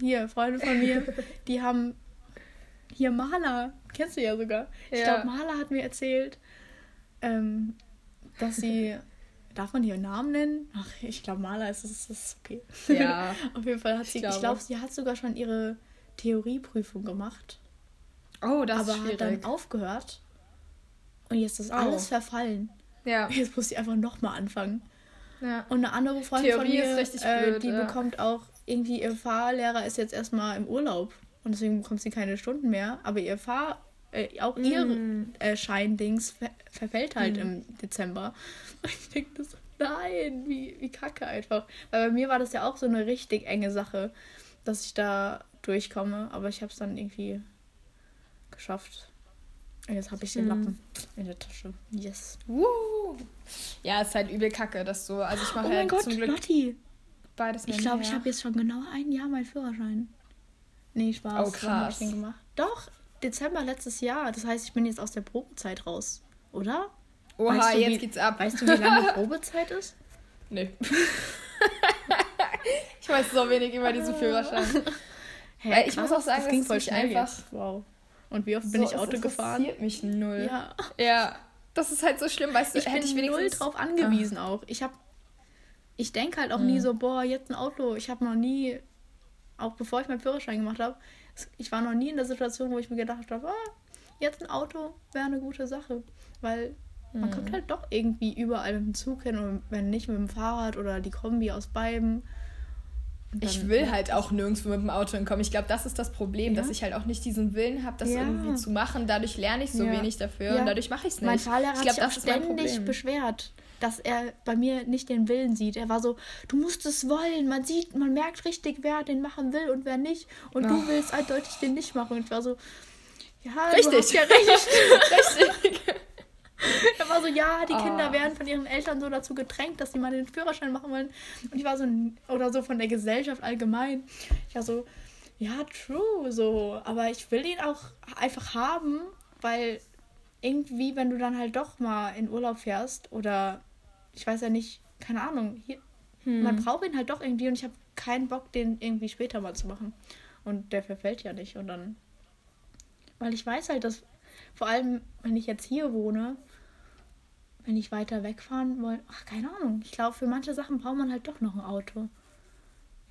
hier Freunde von mir, die haben hier Maler, kennst du ja sogar. Ja. Ich glaube, Maler hat mir erzählt, ähm, dass sie Darf man ihren Namen nennen? Ach, ich glaube, Maler ist es ist okay. Ja. Auf jeden Fall hat sie, ich glaube, glaub, sie hat sogar schon ihre Theorieprüfung gemacht. Oh, das aber ist schwierig. hat dann aufgehört. Und jetzt ist oh. alles verfallen. Ja. Jetzt muss sie einfach nochmal anfangen. Ja. Und eine andere Freundin Theorie von mir, ist äh, blöd, die ja. bekommt auch irgendwie, ihr Fahrlehrer ist jetzt erstmal im Urlaub. Und deswegen bekommt sie keine Stunden mehr. Aber ihr Fahr, äh, auch mm. ihr äh, Scheindings ver verfällt halt mm. im Dezember. Und ich denke so, nein, wie, wie kacke einfach. Weil bei mir war das ja auch so eine richtig enge Sache, dass ich da durchkomme. Aber ich habe es dann irgendwie geschafft. Und jetzt habe ich den hm. Lappen in der Tasche. Yes. Woo. Ja, ist halt übel kacke, dass du. Also ich mache oh Gott, zum Glück Lotti. beides Ich glaube, ich habe jetzt schon genau ein Jahr meinen Führerschein. Nee, Spaß. Oh, krass. Ich den gemacht? Doch, Dezember letztes Jahr. Das heißt, ich bin jetzt aus der Probezeit raus, oder? Oha, weißt du, jetzt wie, geht's ab. Weißt du, wie lange Probezeit ist? Nee. ich weiß so wenig über diesen Führerschein. Hä, ich muss auch sagen, das ging voll schnell einfach. Jetzt. Wow. Und wie oft so, bin ich Auto gefahren? Das mich null. Ja. Ja. Das ist halt so schlimm, weißt du, ich hätte ich wenigstens... null drauf angewiesen ah. auch. Ich habe ich denke halt auch mhm. nie so, boah, jetzt ein Auto. Ich habe noch nie, auch bevor ich meinen Führerschein gemacht habe, ich war noch nie in der Situation, wo ich mir gedacht habe, ah, jetzt ein Auto wäre eine gute Sache. Weil man kommt halt doch irgendwie überall mit dem Zug hin und wenn nicht mit dem Fahrrad oder die Kombi aus beiden ich will halt auch nirgendwo mit dem Auto hinkommen. Ich glaube, das ist das Problem, ja? dass ich halt auch nicht diesen Willen habe, das ja. irgendwie zu machen. Dadurch lerne ich so ja. wenig dafür und dadurch mache ich es nicht. Mein Fahrlehrer ich glaub, hat sich ständig beschwert, dass er bei mir nicht den Willen sieht. Er war so, du musst es wollen. Man sieht, man merkt richtig, wer den machen will und wer nicht. Und oh. du willst eindeutig den nicht machen. Und ich war so, ja, richtig. ja recht. richtig. Er war so, ja, die Kinder oh. werden von ihren Eltern so dazu gedrängt, dass sie mal den Führerschein machen wollen. Und ich war so, oder so von der Gesellschaft allgemein. Ich war so, ja, true, so. Aber ich will ihn auch einfach haben, weil irgendwie, wenn du dann halt doch mal in Urlaub fährst oder ich weiß ja nicht, keine Ahnung, hier, hm. man braucht ihn halt doch irgendwie und ich habe keinen Bock, den irgendwie später mal zu machen. Und der verfällt ja nicht. Und dann, weil ich weiß halt, dass vor allem, wenn ich jetzt hier wohne, wenn ich weiter wegfahren wollte, ach, keine Ahnung. Ich glaube, für manche Sachen braucht man halt doch noch ein Auto.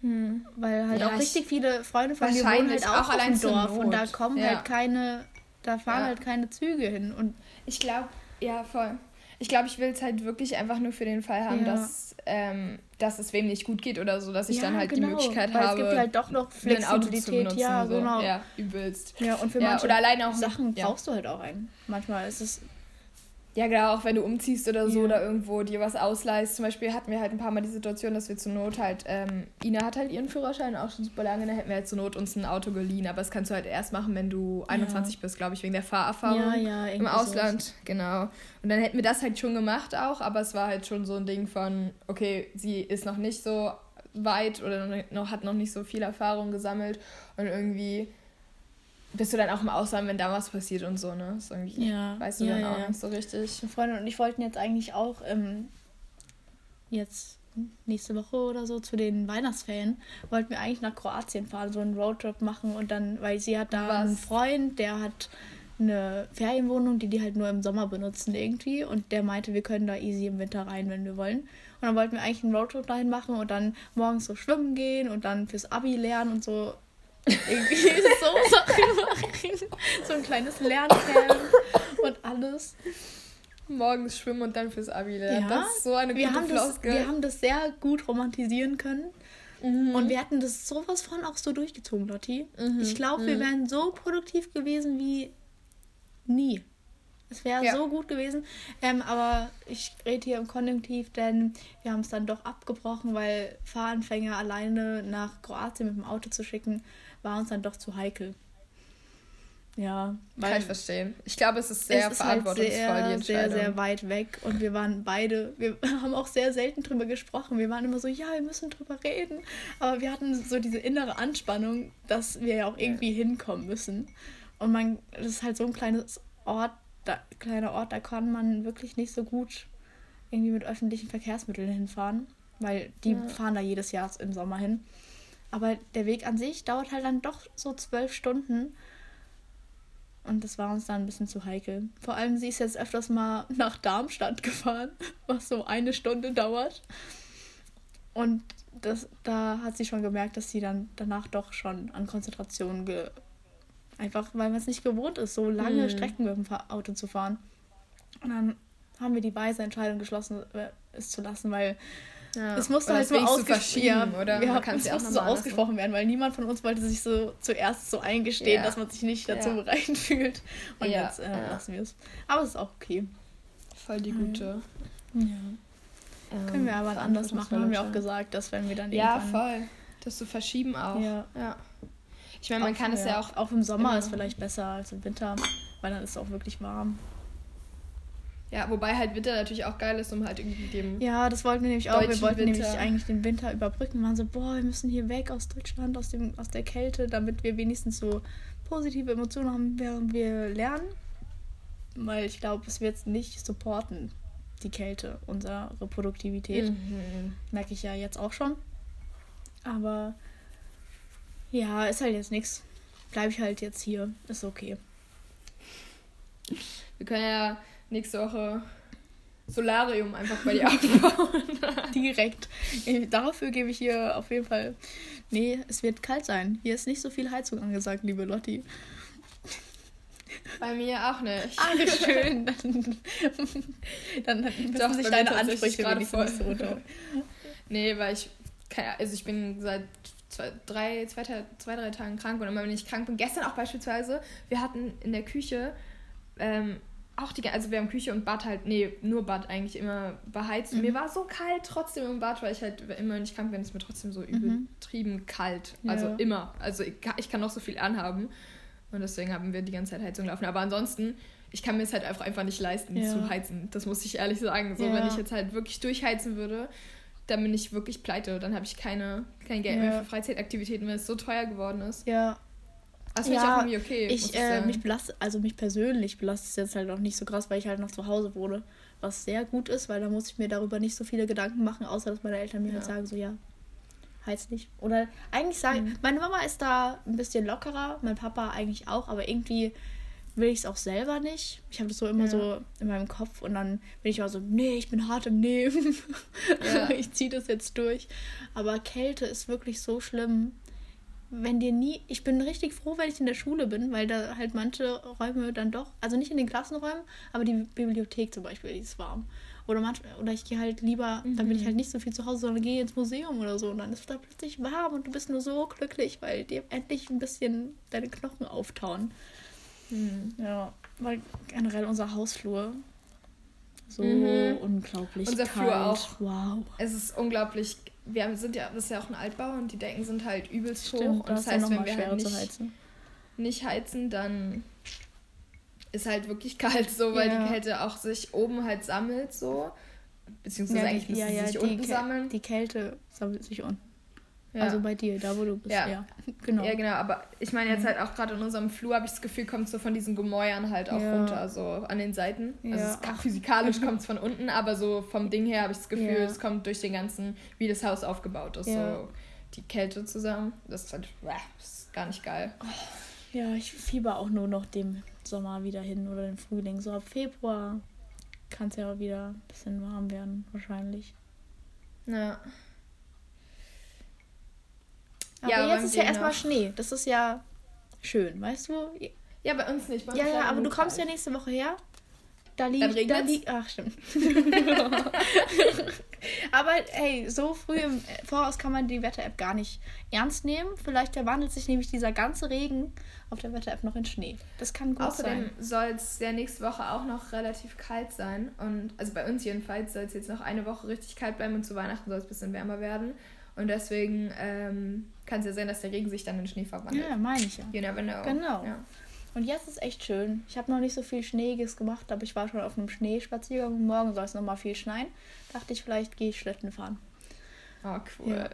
Hm. Weil halt ja, auch richtig viele Freunde von mir wohnen halt auch, auch auf dem Dorf und da kommen ja. halt keine, da fahren ja. halt keine Züge hin. Und ich glaube, ja, voll. Ich glaube, ich will es halt wirklich einfach nur für den Fall haben, dass, ähm, dass es wem nicht gut geht oder so, dass ich dann halt genau. die Möglichkeit Weil habe. Es gibt halt doch noch Flexibilität, Auto zu ja, so. genau. Ja, übelst. Ja, und für manche oder alleine auch Sachen brauchst du halt auch einen. Manchmal ist es ja, genau, auch wenn du umziehst oder so ja. oder irgendwo dir was ausleihst. Zum Beispiel hatten wir halt ein paar Mal die Situation, dass wir zur Not halt, ähm, Ina hat halt ihren Führerschein auch schon super lange, da hätten wir halt zur Not uns ein Auto geliehen. Aber das kannst du halt erst machen, wenn du 21 ja. bist, glaube ich, wegen der Fahrerfahrung ja, ja, im Ausland. Sowas. Genau. Und dann hätten wir das halt schon gemacht auch, aber es war halt schon so ein Ding von, okay, sie ist noch nicht so weit oder noch, hat noch nicht so viel Erfahrung gesammelt und irgendwie bist du dann auch im Ausland, wenn da was passiert und so, ne? Ist irgendwie, ja, weißt du ja, dann ja. auch nicht so richtig. Meine Freundin und ich wollten jetzt eigentlich auch ähm, jetzt nächste Woche oder so zu den Weihnachtsferien, wollten wir eigentlich nach Kroatien fahren, so einen Roadtrip machen und dann, weil sie hat da was? einen Freund, der hat eine Ferienwohnung, die die halt nur im Sommer benutzen irgendwie und der meinte, wir können da easy im Winter rein, wenn wir wollen. Und dann wollten wir eigentlich einen Roadtrip dahin machen und dann morgens so schwimmen gehen und dann fürs Abi lernen und so irgendwie so Sachen machen. So ein kleines Lerncamp und alles. Morgens schwimmen und dann fürs Abi lernen. Ja, das ist so eine wir gute haben Floskel. Das, wir haben das sehr gut romantisieren können. Mhm. Und wir hatten das sowas von auch so durchgezogen, Lotti. Mhm. Ich glaube, mhm. wir wären so produktiv gewesen wie nie. Es wäre ja. so gut gewesen. Ähm, aber ich rede hier im Konjunktiv, denn wir haben es dann doch abgebrochen, weil Fahranfänger alleine nach Kroatien mit dem Auto zu schicken, war uns dann doch zu heikel. Ja. Kann ich verstehen. Ich glaube, es ist sehr es ist verantwortungsvoll, halt sehr, die Entscheidung. Sehr, sehr weit weg. Und wir waren beide, wir haben auch sehr selten drüber gesprochen. Wir waren immer so, ja, wir müssen drüber reden. Aber wir hatten so diese innere Anspannung, dass wir ja auch irgendwie ja. hinkommen müssen. Und man, das ist halt so ein kleines Ort, da, kleiner Ort, da kann man wirklich nicht so gut irgendwie mit öffentlichen Verkehrsmitteln hinfahren, weil die Ja. fahren da jedes Jahr im Sommer hin. Aber der Weg an sich dauert halt dann doch so zwölf Stunden. Und das war uns dann ein bisschen zu heikel. Vor allem, sie ist jetzt öfters mal nach Darmstadt gefahren, was so eine Stunde dauert. Und das, da hat sie schon gemerkt, dass sie dann danach doch schon an Konzentration ge einfach, weil man es nicht gewohnt ist, so lange Hm. Strecken mit dem Auto zu fahren. Und dann haben wir die weise Entscheidung geschlossen, äh, es zu lassen, weil Ja. es musste halt zu ausgesprochen verschieben, oder? Wir haben, es ja auch musste so ausgesprochen werden, weil niemand von uns wollte sich so zuerst so eingestehen, Ja. dass man sich nicht dazu Ja. bereit fühlt. Und Ja, jetzt äh, ja. lassen wir es. Aber es ist auch okay. Voll die gute. Ja. Können wir aber ähm, anders machen, haben wir auch gesagt, dass wenn wir dann Ja, voll. Das zu verschieben auch. Ja. ja. Ich meine, man kann es ja auch. Auch im Sommer ist vielleicht besser als im Winter, weil dann ist es auch wirklich warm. Ja, wobei halt Winter natürlich auch geil ist, um halt irgendwie dem. Ja, das wollten wir nämlich auch. Wir wollten Winter. nämlich eigentlich den Winter überbrücken. Wir waren so, boah, wir müssen hier weg aus Deutschland, aus, dem, aus der Kälte, damit wir wenigstens so positive Emotionen haben, während wir lernen. Weil ich glaube, es wird nicht supporten, die Kälte, unsere Produktivität. Mhm. Merke ich ja jetzt auch schon. Aber ja, ist halt jetzt nichts. Bleibe ich halt jetzt hier. Ist okay. Wir können ja nächste Woche Solarium einfach bei dir aufbauen. Direkt. Äh, Dafür gebe ich hier auf jeden Fall. Nee, es wird kalt sein. Hier ist nicht so viel Heizung angesagt, liebe Lotti. bei mir auch nicht. Ah, schön. Dann, dann Doch, müssen sich bei mir deine Ansprüche gerade voll. runter. Nee, weil ich. Also ich bin seit zwei, drei, zwei, zwei, drei Tagen krank und immer wenn ich krank bin, gestern auch beispielsweise, wir hatten in der Küche ähm, auch die, also wir haben Küche und Bad halt, nee, nur Bad eigentlich immer beheizt. Mhm. mir war so kalt trotzdem im Bad, weil ich halt immer, wenn ich krank bin, ist mir trotzdem so Mhm. übertrieben kalt. Ja. Also immer. Also ich kann, ich kann noch so viel anhaben. Und deswegen haben wir die ganze Zeit Heizung laufen. Aber ansonsten, ich kann mir es halt einfach, einfach nicht leisten Ja. zu heizen. Das muss ich ehrlich sagen. So, Ja. wenn ich jetzt halt wirklich durchheizen würde, dann bin ich wirklich pleite. Dann habe ich keine, kein Geld mehr Ja. für Freizeitaktivitäten, weil es so teuer geworden ist. Ja, Das finde ich Ja, auch irgendwie okay. ich, ich äh, mich belastet, also mich persönlich belastet es jetzt halt auch nicht so krass, weil ich halt noch zu Hause wohne. Was sehr gut ist, weil da muss ich mir darüber nicht so viele Gedanken machen, außer dass meine Eltern mir halt Ja. sagen, so ja, heiz nicht. Oder eigentlich sagen, Mhm. meine Mama ist da ein bisschen lockerer, mein Papa eigentlich auch, aber irgendwie will ich es auch selber nicht. Ich habe das so immer Ja. so in meinem Kopf und dann bin ich auch so, nee, ich bin hart im Nehmen. Ja. ich ziehe das jetzt durch. Aber Kälte ist wirklich so schlimm. Wenn dir nie, ich bin richtig froh, wenn ich in der Schule bin, weil da halt manche Räume dann doch, also nicht in den Klassenräumen, aber die Bibliothek zum Beispiel, die ist warm. Oder manchmal, oder ich gehe halt lieber, dann bin ich Mhm. halt nicht so viel zu Hause, sondern gehe ins Museum oder so und dann ist es da plötzlich warm und du bist nur so glücklich, weil dir endlich ein bisschen deine Knochen auftauen. Hm. Ja, weil generell unser Hausflur so Mhm. unglaublich Unser kalt. Flur auch. Wow. Es ist unglaublich. Wir sind ja, das ist ja auch ein Altbau und die Decken sind halt übelst hoch. Stimmt, Und das das ist ja heißt, wenn wir halt nicht, heizen. nicht heizen, dann ist halt wirklich kalt so, weil Ja. die Kälte auch sich oben halt sammelt so. Beziehungsweise Ja, eigentlich müsste ja, sie sich unten Kä- sammeln. die Kälte sammelt sich unten. Ja. Also bei dir, da wo du bist. Ja. Ja, genau. Ja, genau, aber ich meine jetzt Mhm. halt auch gerade in unserem Flur habe ich das Gefühl, kommt so von diesen Gemäuern halt auch Ja. runter, so an den Seiten. Also es physikalisch kommt es von unten, aber so vom Ding her habe ich das Gefühl, es kommt durch den ganzen, wie das Haus aufgebaut ist, so die Kälte zusammen. Das ist halt, das ist gar nicht geil. Ja, ich fieber auch nur noch dem Sommer wieder hin oder dem Frühling. So ab Februar kann es ja wieder ein bisschen warm werden, wahrscheinlich. Ja. Aber Ja, jetzt ist ja erstmal. Schnee. Das ist ja schön, weißt du? ja, bei uns nicht. Bei uns Ja, ja, leider aber du kommst ja nächste Woche her. Da liegt, da liegt, ach stimmt. aber hey, so früh im Voraus kann man die Wetter-App gar nicht ernst nehmen. Vielleicht verwandelt sich nämlich dieser ganze Regen auf der Wetter-App noch in Schnee. Das kann gut Außerdem sein. soll es ja nächste Woche auch noch relativ kalt sein. Und also bei uns jedenfalls soll es jetzt noch eine Woche richtig kalt bleiben und zu Weihnachten soll es ein bisschen wärmer werden. Und deswegen ähm, kann es ja sein, dass der Regen sich dann in Schnee verwandelt. Ja, meine ich ja. You never know. Genau. Ja. Und jetzt ist echt schön. Ich habe noch nicht so viel Schneeiges gemacht, aber ich war schon auf einem Schneespaziergang. und Morgen soll es nochmal viel schneien. Dachte ich, vielleicht gehe ich Schlitten fahren. Oh, cool. Ja.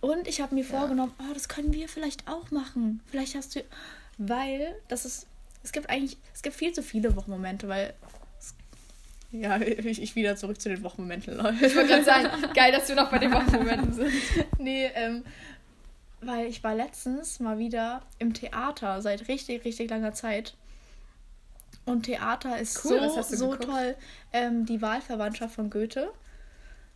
Und ich habe mir Ja. vorgenommen, oh, das können wir vielleicht auch machen. Vielleicht hast du. Weil das ist es gibt eigentlich, es gibt viel zu viele Wochenmomente, weil ja, ich, ich wieder zurück zu den Wochenmomenten, Leute. Ich wollte gerade sagen, geil, dass wir noch bei den Wochenmomenten sind. nee, ähm, weil ich war letztens mal wieder im Theater seit richtig, richtig langer Zeit. Und Theater ist cool, so, so toll. Ähm, die Wahlverwandtschaft von Goethe.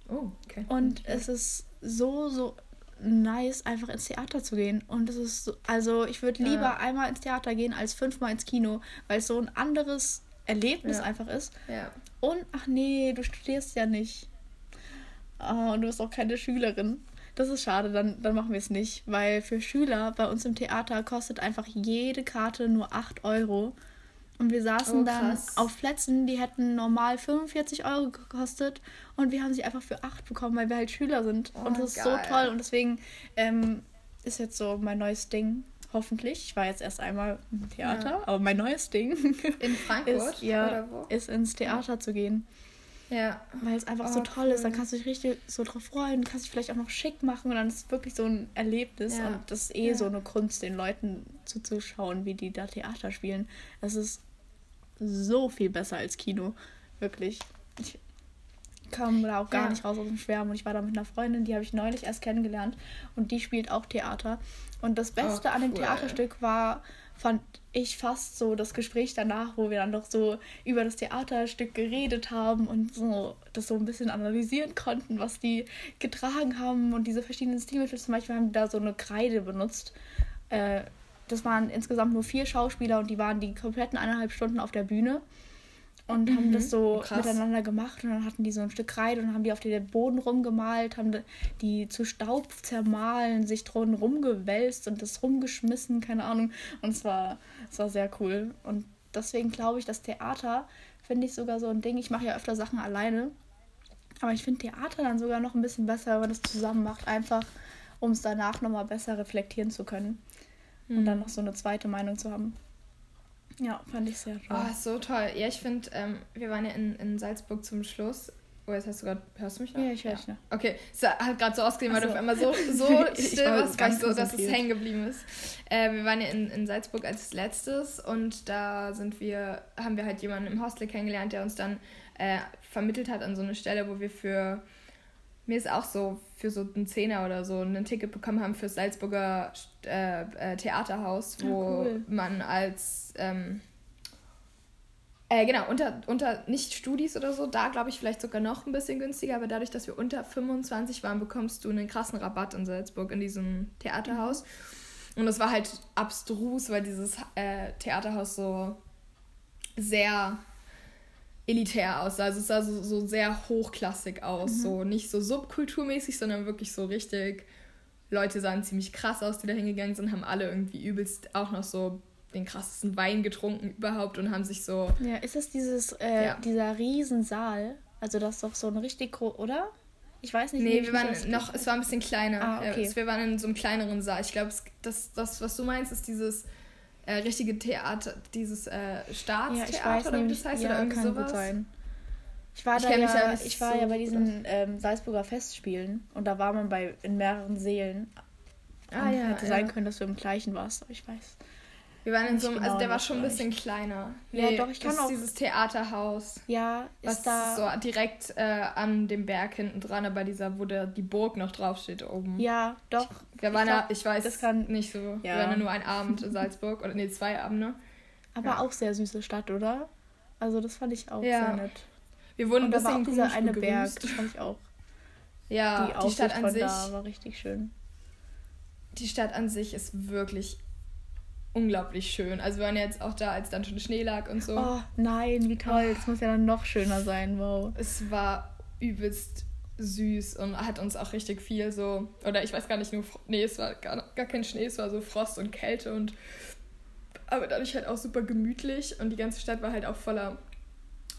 Oh, okay. Und es ist so, so nice, einfach ins Theater zu gehen. Und es ist so, also ich würde lieber ja. einmal ins Theater gehen als fünfmal ins Kino, weil es so ein anderes Erlebnis ja. einfach ist. Ja. Und, ach nee, du studierst ja nicht. Oh, und du bist auch keine Schülerin. Das ist schade, dann, dann machen wir es nicht. Weil für Schüler bei uns im Theater kostet einfach jede Karte nur 8 Euro. Und wir saßen oh, dann auf Plätzen, die hätten normal 45 Euro gekostet. Und wir haben sie einfach für 8 bekommen, weil wir halt Schüler sind. Oh, und das ist geil. so toll. Und deswegen ähm, ist jetzt so mein neues Ding. Hoffentlich. Ich war jetzt erst einmal im Theater, ja. aber mein neues Ding in Frankfurt ist, ja, ist ins Theater zu gehen. Ja. Weil es einfach oh, so toll cool. ist. Dann kannst du dich richtig so drauf freuen. Kannst dich vielleicht auch noch schick machen und dann ist es wirklich so ein Erlebnis. Ja. Und das ist eh ja. so eine Kunst, den Leuten zuzuschauen, wie die da Theater spielen. Das ist so viel besser als Kino. Wirklich. Ich kam da auch gar ja. nicht raus aus dem Schwärmen. Und ich war da mit einer Freundin, die habe ich neulich erst kennengelernt. Und die spielt auch Theater. Und das Beste oh, an dem Theaterstück war, fand ich fast so das Gespräch danach, wo wir dann doch so über das Theaterstück geredet haben und so das so ein bisschen analysieren konnten, was die getragen haben und diese verschiedenen Stilmittel. Zum Beispiel haben die da so eine Kreide benutzt. Äh, das waren insgesamt nur vier Schauspieler und die waren die kompletten eineinhalb Stunden auf der Bühne und mhm. haben das mhm. so Krass. miteinander gemacht und dann hatten die so ein Stück Kreide und haben die auf den Boden rumgemalt, haben die zu Staub zermahlen, sich drin rumgewälzt und das rumgeschmissen, keine Ahnung. Und es war, es war sehr cool. Und deswegen glaube ich, das Theater finde ich sogar so ein Ding. Ich mache ja öfter Sachen alleine. Aber ich finde Theater dann sogar noch ein bisschen besser, wenn man das zusammen macht, einfach um es danach nochmal besser reflektieren zu können. Mhm. Und dann mhm. noch so eine zweite Meinung zu haben. Ja, fand ich sehr toll. Oh, so toll. Ja, ich finde, ähm, wir waren ja in, in Salzburg zum Schluss. Oh, jetzt hast du gerade. Hörst du mich noch? Ja, ich höre dich noch. Okay, es hat gerade so ausgesehen, weil so. du auf einmal so, so still warst, ganz so, dass es hängen geblieben ist. Äh, wir waren ja in, in Salzburg als letztes und da sind wir, haben wir halt jemanden im Hostel kennengelernt, der uns dann äh, vermittelt hat an so eine Stelle, wo wir für mir ist auch so für so einen Zehner oder so ein Ticket bekommen haben fürs Salzburger äh, äh, Theaterhaus, ah, wo ah, cool. man als ähm, äh, genau, unter, unter nicht Studis oder so, da glaube ich vielleicht sogar noch ein bisschen günstiger, aber dadurch, dass wir unter 25 waren, bekommst du einen krassen Rabatt in Salzburg in diesem Theaterhaus. Und das war halt abstrus, weil dieses äh, Theaterhaus so sehr elitär aussah. Also es sah so, so sehr hochklassig aus. Mhm. So nicht so subkulturmäßig, sondern wirklich so richtig. Leute sahen ziemlich krass aus, die da hingegangen sind, haben alle irgendwie übelst auch noch so den krassesten Wein getrunken überhaupt und haben sich so. Ja, ist das dieses, äh, ja. dieser Riesensaal? Also das ist doch so ein richtig groß, oder? Ich weiß nicht. Nee, wir waren noch, es war ein bisschen kleiner. Ah, okay. wir waren in so einem kleineren Saal. Ich glaube, das, das, was du meinst, ist dieses äh, richtige Theater, dieses äh, Staatstheater ja, oder wie das heißt, ja, oder irgendwie sowas. Gut sein. Ich war, ich da ja, ich war so ja bei diesen ähm, Salzburger Festspielen und da war man bei in mehreren Seelen. Ah, ja, hätte sein können, dass du im gleichen warst, aber ich weiß. Wir waren in so einem, also genau also der war schon ein bisschen kleiner. Nee, ja, doch, ich kann das auch. dieses Theaterhaus. Ja, ist was da. so direkt äh, an dem Berg hinten dran, aber dieser, wo der, die Burg noch draufsteht oben. Ja, doch. Wir waren ich ja, ich weiß, das kann, nicht so. Ja. Wir waren ja nur ein Abend in Salzburg, oder nee, zwei Abende. Aber ja. auch sehr süße Stadt, oder? Also, das fand ich auch ja. sehr nett. Wir wurden Und ein bisschen. Da war auch dieser eine Berg, das fand ich auch. Ja, die, die Stadt an sich. war richtig schön. Die Stadt an sich ist wirklich unglaublich schön. Also wir waren jetzt auch da, als dann schon Schnee lag und so. Oh nein, wie toll. Das muss ja dann noch schöner sein, wow. Es war übelst süß und hat uns auch richtig viel so, oder ich weiß gar nicht, nur, nee, es war gar, gar kein Schnee, es war so Frost und Kälte und aber dadurch halt auch super gemütlich und die ganze Stadt war halt auch voller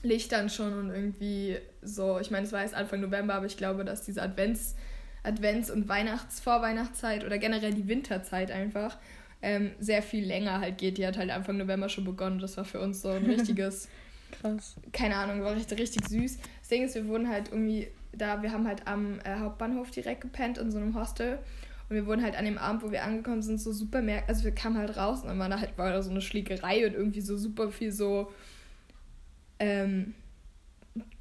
Lichtern schon und irgendwie so, ich meine, es war jetzt Anfang November, aber ich glaube, dass diese Advents, Advents- und Weihnachts-, Vorweihnachtszeit oder generell die Winterzeit einfach ähm, sehr viel länger halt geht. Die hat halt Anfang November schon begonnen. Das war für uns so ein richtiges. Krass. Keine Ahnung, war richtig, richtig süß. Das Ding ist, wir wurden halt irgendwie da, wir haben halt am äh, Hauptbahnhof direkt gepennt in so einem Hostel. Und wir wurden halt an dem Abend, wo wir angekommen sind, so super merk also wir kamen halt raus und dann war da halt war da so eine Schlägerei und irgendwie so super viel so ähm,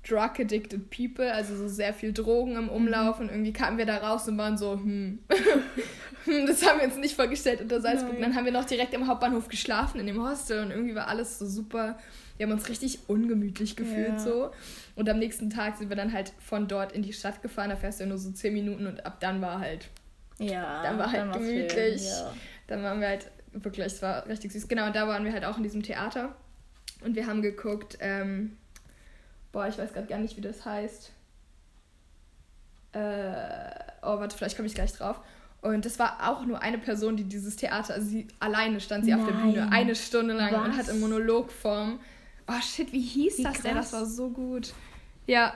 drug-addicted people, also so sehr viel Drogen im Umlauf mhm. und irgendwie kamen wir da raus und waren so, hm das haben wir uns nicht vorgestellt unter Salzburg. Und dann haben wir noch direkt im Hauptbahnhof geschlafen, in dem Hostel und irgendwie war alles so super, wir haben uns richtig ungemütlich gefühlt ja. so. Und am nächsten Tag sind wir dann halt von dort in die Stadt gefahren, da fährst du ja nur so zehn Minuten und ab dann war halt, ja, dann war halt dann gemütlich. Ja. Dann waren wir halt wirklich, es war richtig süß. Genau, und da waren wir halt auch in diesem Theater und wir haben geguckt, ähm, Boah, ich weiß gerade gar nicht, wie das heißt. Äh, oh, warte, vielleicht komme ich gleich drauf. Und das war auch nur eine Person, die dieses Theater, also sie alleine stand sie Nein. auf der Bühne, eine Stunde lang Was? und hat in Monologform. Oh shit, wie hieß wie das krass. denn? Das war so gut. Ja,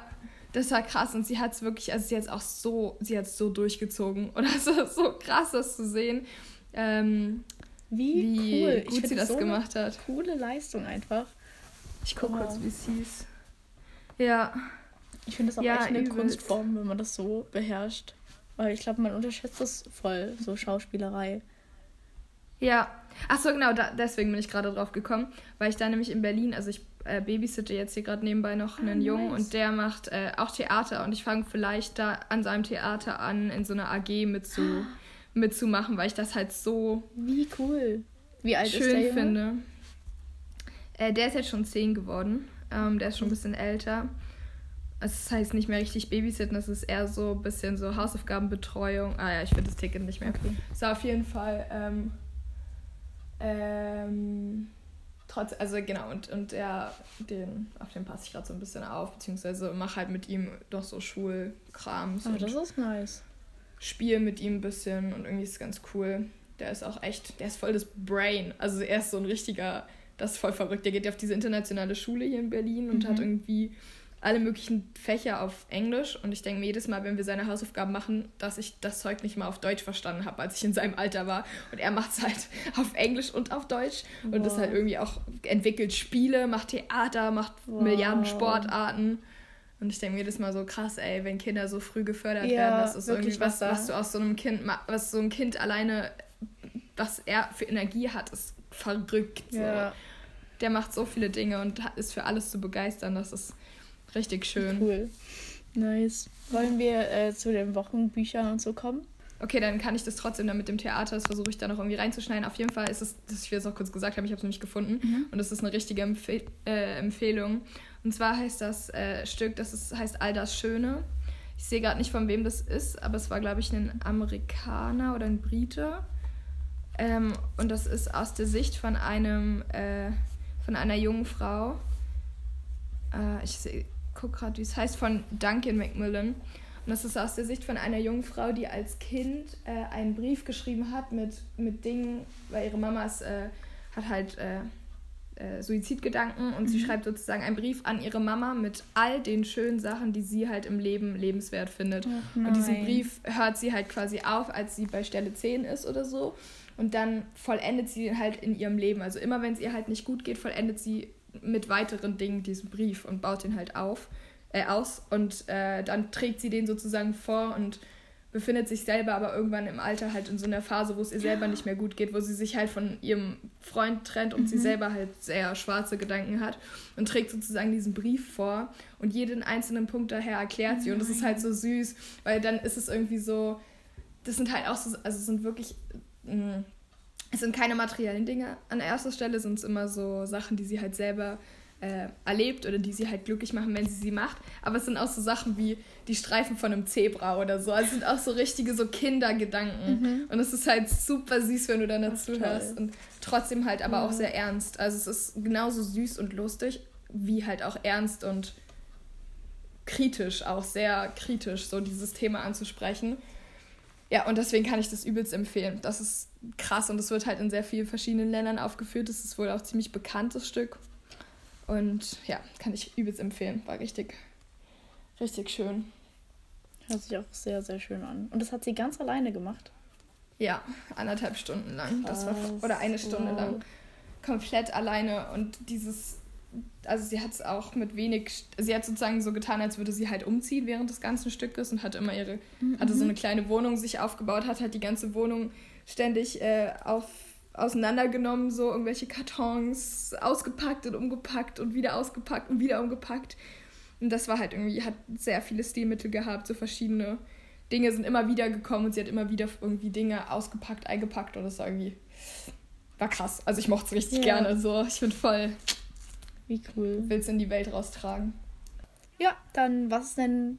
das war krass und sie hat es wirklich, also sie hat es auch so, sie hat es so durchgezogen und es war so krass, das zu sehen. Ähm, wie, wie cool. gut sie das so gemacht hat. Coole Leistung einfach. Ich gucke kurz, wie es hieß. Ja. Ich finde das auch ja, echt eine übelst. Kunstform, wenn man das so beherrscht. Weil ich glaube, man unterschätzt das voll, so Schauspielerei. Ja. Achso, genau, da, deswegen bin ich gerade drauf gekommen, weil ich da nämlich in Berlin, also ich äh, babysitte jetzt hier gerade nebenbei noch einen ah, Jungen nice. und der macht äh, auch Theater und ich fange vielleicht da an seinem Theater an, in so einer AG mitzu, mitzumachen, weil ich das halt so wie cool, wie alt schön ist der finde. Äh, der ist jetzt schon zehn geworden. Ähm, der ist schon ein bisschen älter. Also das heißt nicht mehr richtig Babysitten, das ist eher so ein bisschen so Hausaufgabenbetreuung. Ah ja, ich finde das Ticket nicht mehr. Okay. So, auf jeden Fall. Ähm, ähm, trotz, also genau, und, und der, den, auf den passe ich gerade so ein bisschen auf, beziehungsweise mache halt mit ihm doch so Schulkrams. Oh, das ist nice. Spiel mit ihm ein bisschen und irgendwie ist es ganz cool. Der ist auch echt, der ist voll das Brain. Also er ist so ein richtiger das ist voll verrückt. Der geht ja auf diese internationale Schule hier in Berlin und mhm. hat irgendwie alle möglichen Fächer auf Englisch. Und ich denke mir jedes Mal, wenn wir seine Hausaufgaben machen, dass ich das Zeug nicht mal auf Deutsch verstanden habe, als ich in seinem Alter war. Und er macht es halt auf Englisch und auf Deutsch. Wow. Und ist halt irgendwie auch entwickelt Spiele, macht Theater, macht wow. Milliarden Sportarten. Und ich denke mir jedes Mal so krass, ey, wenn Kinder so früh gefördert ja, werden, das ist irgendwie was, was du aus so einem Kind, was so ein Kind alleine, was er für Energie hat, ist verrückt. So. Ja. Der macht so viele Dinge und ist für alles zu begeistern. Das ist richtig schön. Cool. Nice. Wollen wir äh, zu den Wochenbüchern und so kommen? Okay, dann kann ich das trotzdem dann mit dem Theater, das versuche ich da noch irgendwie reinzuschneiden. Auf jeden Fall ist es, das ich jetzt auch kurz gesagt habe, ich habe es nämlich gefunden mhm. und das ist eine richtige Empfehl äh, Empfehlung. Und zwar heißt das äh, Stück, das ist, heißt All das Schöne. Ich sehe gerade nicht, von wem das ist, aber es war, glaube ich, ein Amerikaner oder ein Brite. Ähm, und das ist aus der Sicht von einem, äh, von einer jungen Frau. Äh, ich gucke gerade, wie es heißt, von Duncan Macmillan. Und das ist aus der Sicht von einer jungen Frau, die als Kind äh, einen Brief geschrieben hat mit, mit Dingen, weil ihre Mama ist, äh, hat halt äh, äh, Suizidgedanken und mhm. sie schreibt sozusagen einen Brief an ihre Mama mit all den schönen Sachen, die sie halt im Leben lebenswert findet. und diesen Brief hört sie halt quasi auf, als sie bei Stelle 10 ist oder so. Und dann vollendet sie ihn halt in ihrem Leben. Also immer wenn es ihr halt nicht gut geht, vollendet sie mit weiteren Dingen diesen Brief und baut ihn halt auf, äh, aus. Und äh, dann trägt sie den sozusagen vor und befindet sich selber aber irgendwann im Alter halt in so einer Phase, wo es ihr selber nicht mehr gut geht, wo sie sich halt von ihrem Freund trennt und mhm. sie selber halt sehr schwarze Gedanken hat und trägt sozusagen diesen Brief vor und jeden einzelnen Punkt daher erklärt sie. Und das ist halt so süß, weil dann ist es irgendwie so, das sind halt auch so, also es sind wirklich Mm, es sind keine materiellen Dinge. An erster Stelle sind es immer so Sachen, die sie halt selber äh, erlebt oder die sie halt glücklich machen, wenn sie sie macht. Aber es sind auch so Sachen wie die Streifen von einem Zebra oder so. Also es sind auch so richtige so Kindergedanken. Mhm. Und es ist halt super süß, wenn du dann dazu hörst. Und trotzdem halt aber ja. auch sehr ernst. Also es ist genauso süß und lustig, wie halt auch ernst und kritisch, auch sehr kritisch, so dieses Thema anzusprechen. Ja, und deswegen kann ich das übelst empfehlen. Das ist krass und es wird halt in sehr vielen verschiedenen Ländern aufgeführt. Das ist wohl auch ziemlich bekanntes Stück. Und ja, kann ich übelst empfehlen. War richtig, richtig schön. Hört sich auch sehr, sehr schön an. Und das hat sie ganz alleine gemacht? Ja, anderthalb Stunden lang. Das war, oder eine Stunde wow. lang. Komplett alleine. Und dieses, also sie hat es auch mit wenig, sie hat sozusagen so getan, als würde sie halt umziehen während des ganzen Stückes und hatte immer ihre, mhm. hatte so eine kleine Wohnung sich aufgebaut, hat halt die ganze Wohnung ständig äh, auf, auseinandergenommen, so irgendwelche Kartons ausgepackt und umgepackt und wieder ausgepackt und wieder umgepackt. Und das war halt irgendwie, hat sehr viele Stilmittel gehabt, so verschiedene Dinge sind immer wieder gekommen und sie hat immer wieder irgendwie Dinge ausgepackt, eingepackt und das war irgendwie, war krass. Also ich mochte es richtig ja. gerne, so ich bin voll wie cool. Willst in die Welt raustragen. Ja, dann was ist denn.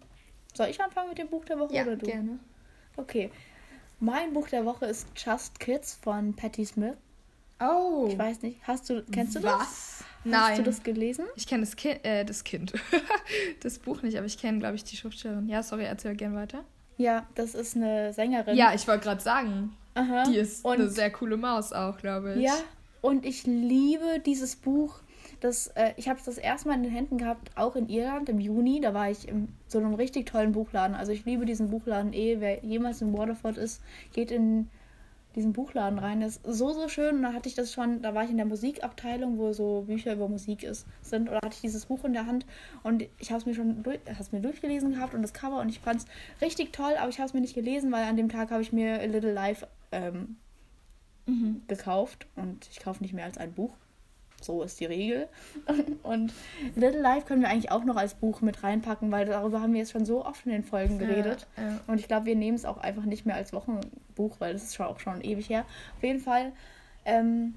Soll ich anfangen mit dem Buch der Woche ja, oder du? Gerne. Okay. Mein Buch der Woche ist Just Kids von Patti Smith. Oh. Ich weiß nicht. Hast du. Kennst du das? Was? Nein. Hast du das gelesen? Ich kenne das Kind, äh, das Kind. das Buch nicht, aber ich kenne, glaube ich, die Schriftstellerin. Ja, sorry, erzähl gerne weiter. Ja, das ist eine Sängerin. Ja, ich wollte gerade sagen. Aha. Die ist und eine sehr coole Maus auch, glaube ich. Ja, und ich liebe dieses Buch das, äh, ich habe es das erste Mal in den Händen gehabt, auch in Irland im Juni. Da war ich in so einem richtig tollen Buchladen. Also ich liebe diesen Buchladen eh. Wer jemals in Waterford ist, geht in diesen Buchladen rein. Das ist so, so schön. Und da hatte ich das schon, da war ich in der Musikabteilung, wo so Bücher über Musik ist, sind. Oder hatte ich dieses Buch in der Hand und ich habe es mir schon durch, mir durchgelesen gehabt und das Cover und ich fand es richtig toll, aber ich habe es mir nicht gelesen, weil an dem Tag habe ich mir A Little Life ähm, mhm. gekauft und ich kaufe nicht mehr als ein Buch. So ist die Regel. Und Little Life können wir eigentlich auch noch als Buch mit reinpacken, weil darüber haben wir jetzt schon so oft in den Folgen geredet. Ja, ja. Und ich glaube, wir nehmen es auch einfach nicht mehr als Wochenbuch, weil das ist schon auch schon ewig her. Auf jeden Fall ähm,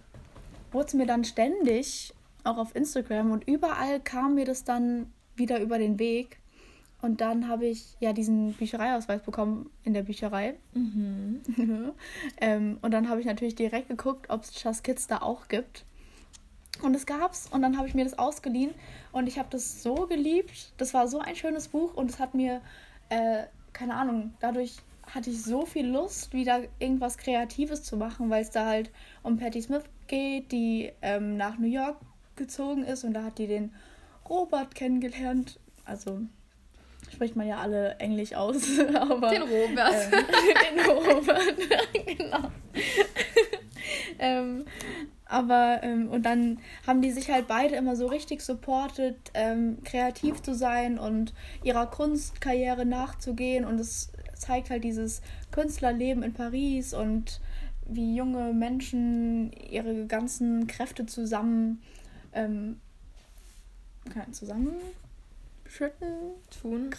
wurde es mir dann ständig, auch auf Instagram und überall kam mir das dann wieder über den Weg. Und dann habe ich ja diesen Büchereiausweis bekommen in der Bücherei. Mhm. ähm, und dann habe ich natürlich direkt geguckt, ob es Just Kids da auch gibt. Und es gab's und dann habe ich mir das ausgeliehen und ich habe das so geliebt. Das war so ein schönes Buch und es hat mir, äh, keine Ahnung, dadurch hatte ich so viel Lust, wieder irgendwas Kreatives zu machen, weil es da halt um Patti Smith geht, die ähm, nach New York gezogen ist und da hat die den Robert kennengelernt. Also spricht man ja alle Englisch aus, aber den Robert. Ähm, den Robert, genau. ähm, aber, ähm, und dann haben die sich halt beide immer so richtig supportet, ähm, kreativ zu sein und ihrer Kunstkarriere nachzugehen. Und es zeigt halt dieses Künstlerleben in Paris und wie junge Menschen ihre ganzen Kräfte zusammen ähm, zusammen schütten, tun,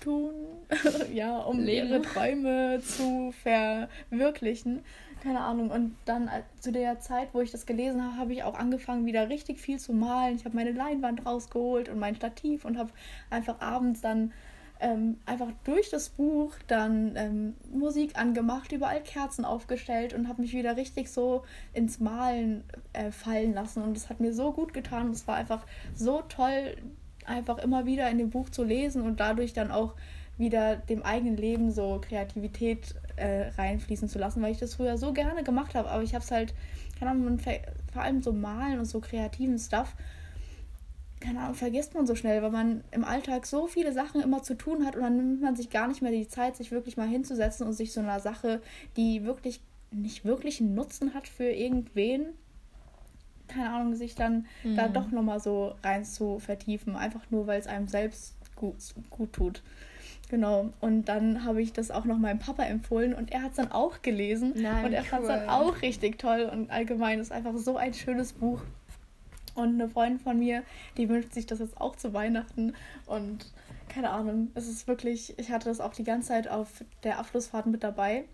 tun, ja, um ihre Träume zu verwirklichen keine Ahnung. Und dann äh, zu der Zeit, wo ich das gelesen habe, habe ich auch angefangen, wieder richtig viel zu malen. Ich habe meine Leinwand rausgeholt und mein Stativ und habe einfach abends dann ähm, einfach durch das Buch dann ähm, Musik angemacht, überall Kerzen aufgestellt und habe mich wieder richtig so ins Malen äh, fallen lassen. Und es hat mir so gut getan. Es war einfach so toll, einfach immer wieder in dem Buch zu lesen und dadurch dann auch wieder dem eigenen Leben so Kreativität äh, reinfließen zu lassen, weil ich das früher so gerne gemacht habe. Aber ich habe es halt, keine Ahnung, vor allem so malen und so kreativen Stuff, keine Ahnung, vergisst man so schnell, weil man im Alltag so viele Sachen immer zu tun hat und dann nimmt man sich gar nicht mehr die Zeit, sich wirklich mal hinzusetzen und sich so einer Sache, die wirklich nicht wirklich einen Nutzen hat für irgendwen, keine Ahnung, sich dann mhm. da doch nochmal so rein zu vertiefen, einfach nur, weil es einem selbst gut, gut tut. Genau, und dann habe ich das auch noch meinem Papa empfohlen und er hat es dann auch gelesen Nein, und er cool. fand es dann auch richtig toll und allgemein ist einfach so ein schönes Buch. Und eine Freundin von mir, die wünscht sich das jetzt auch zu Weihnachten und keine Ahnung, es ist wirklich, ich hatte das auch die ganze Zeit auf der Abschlussfahrt mit dabei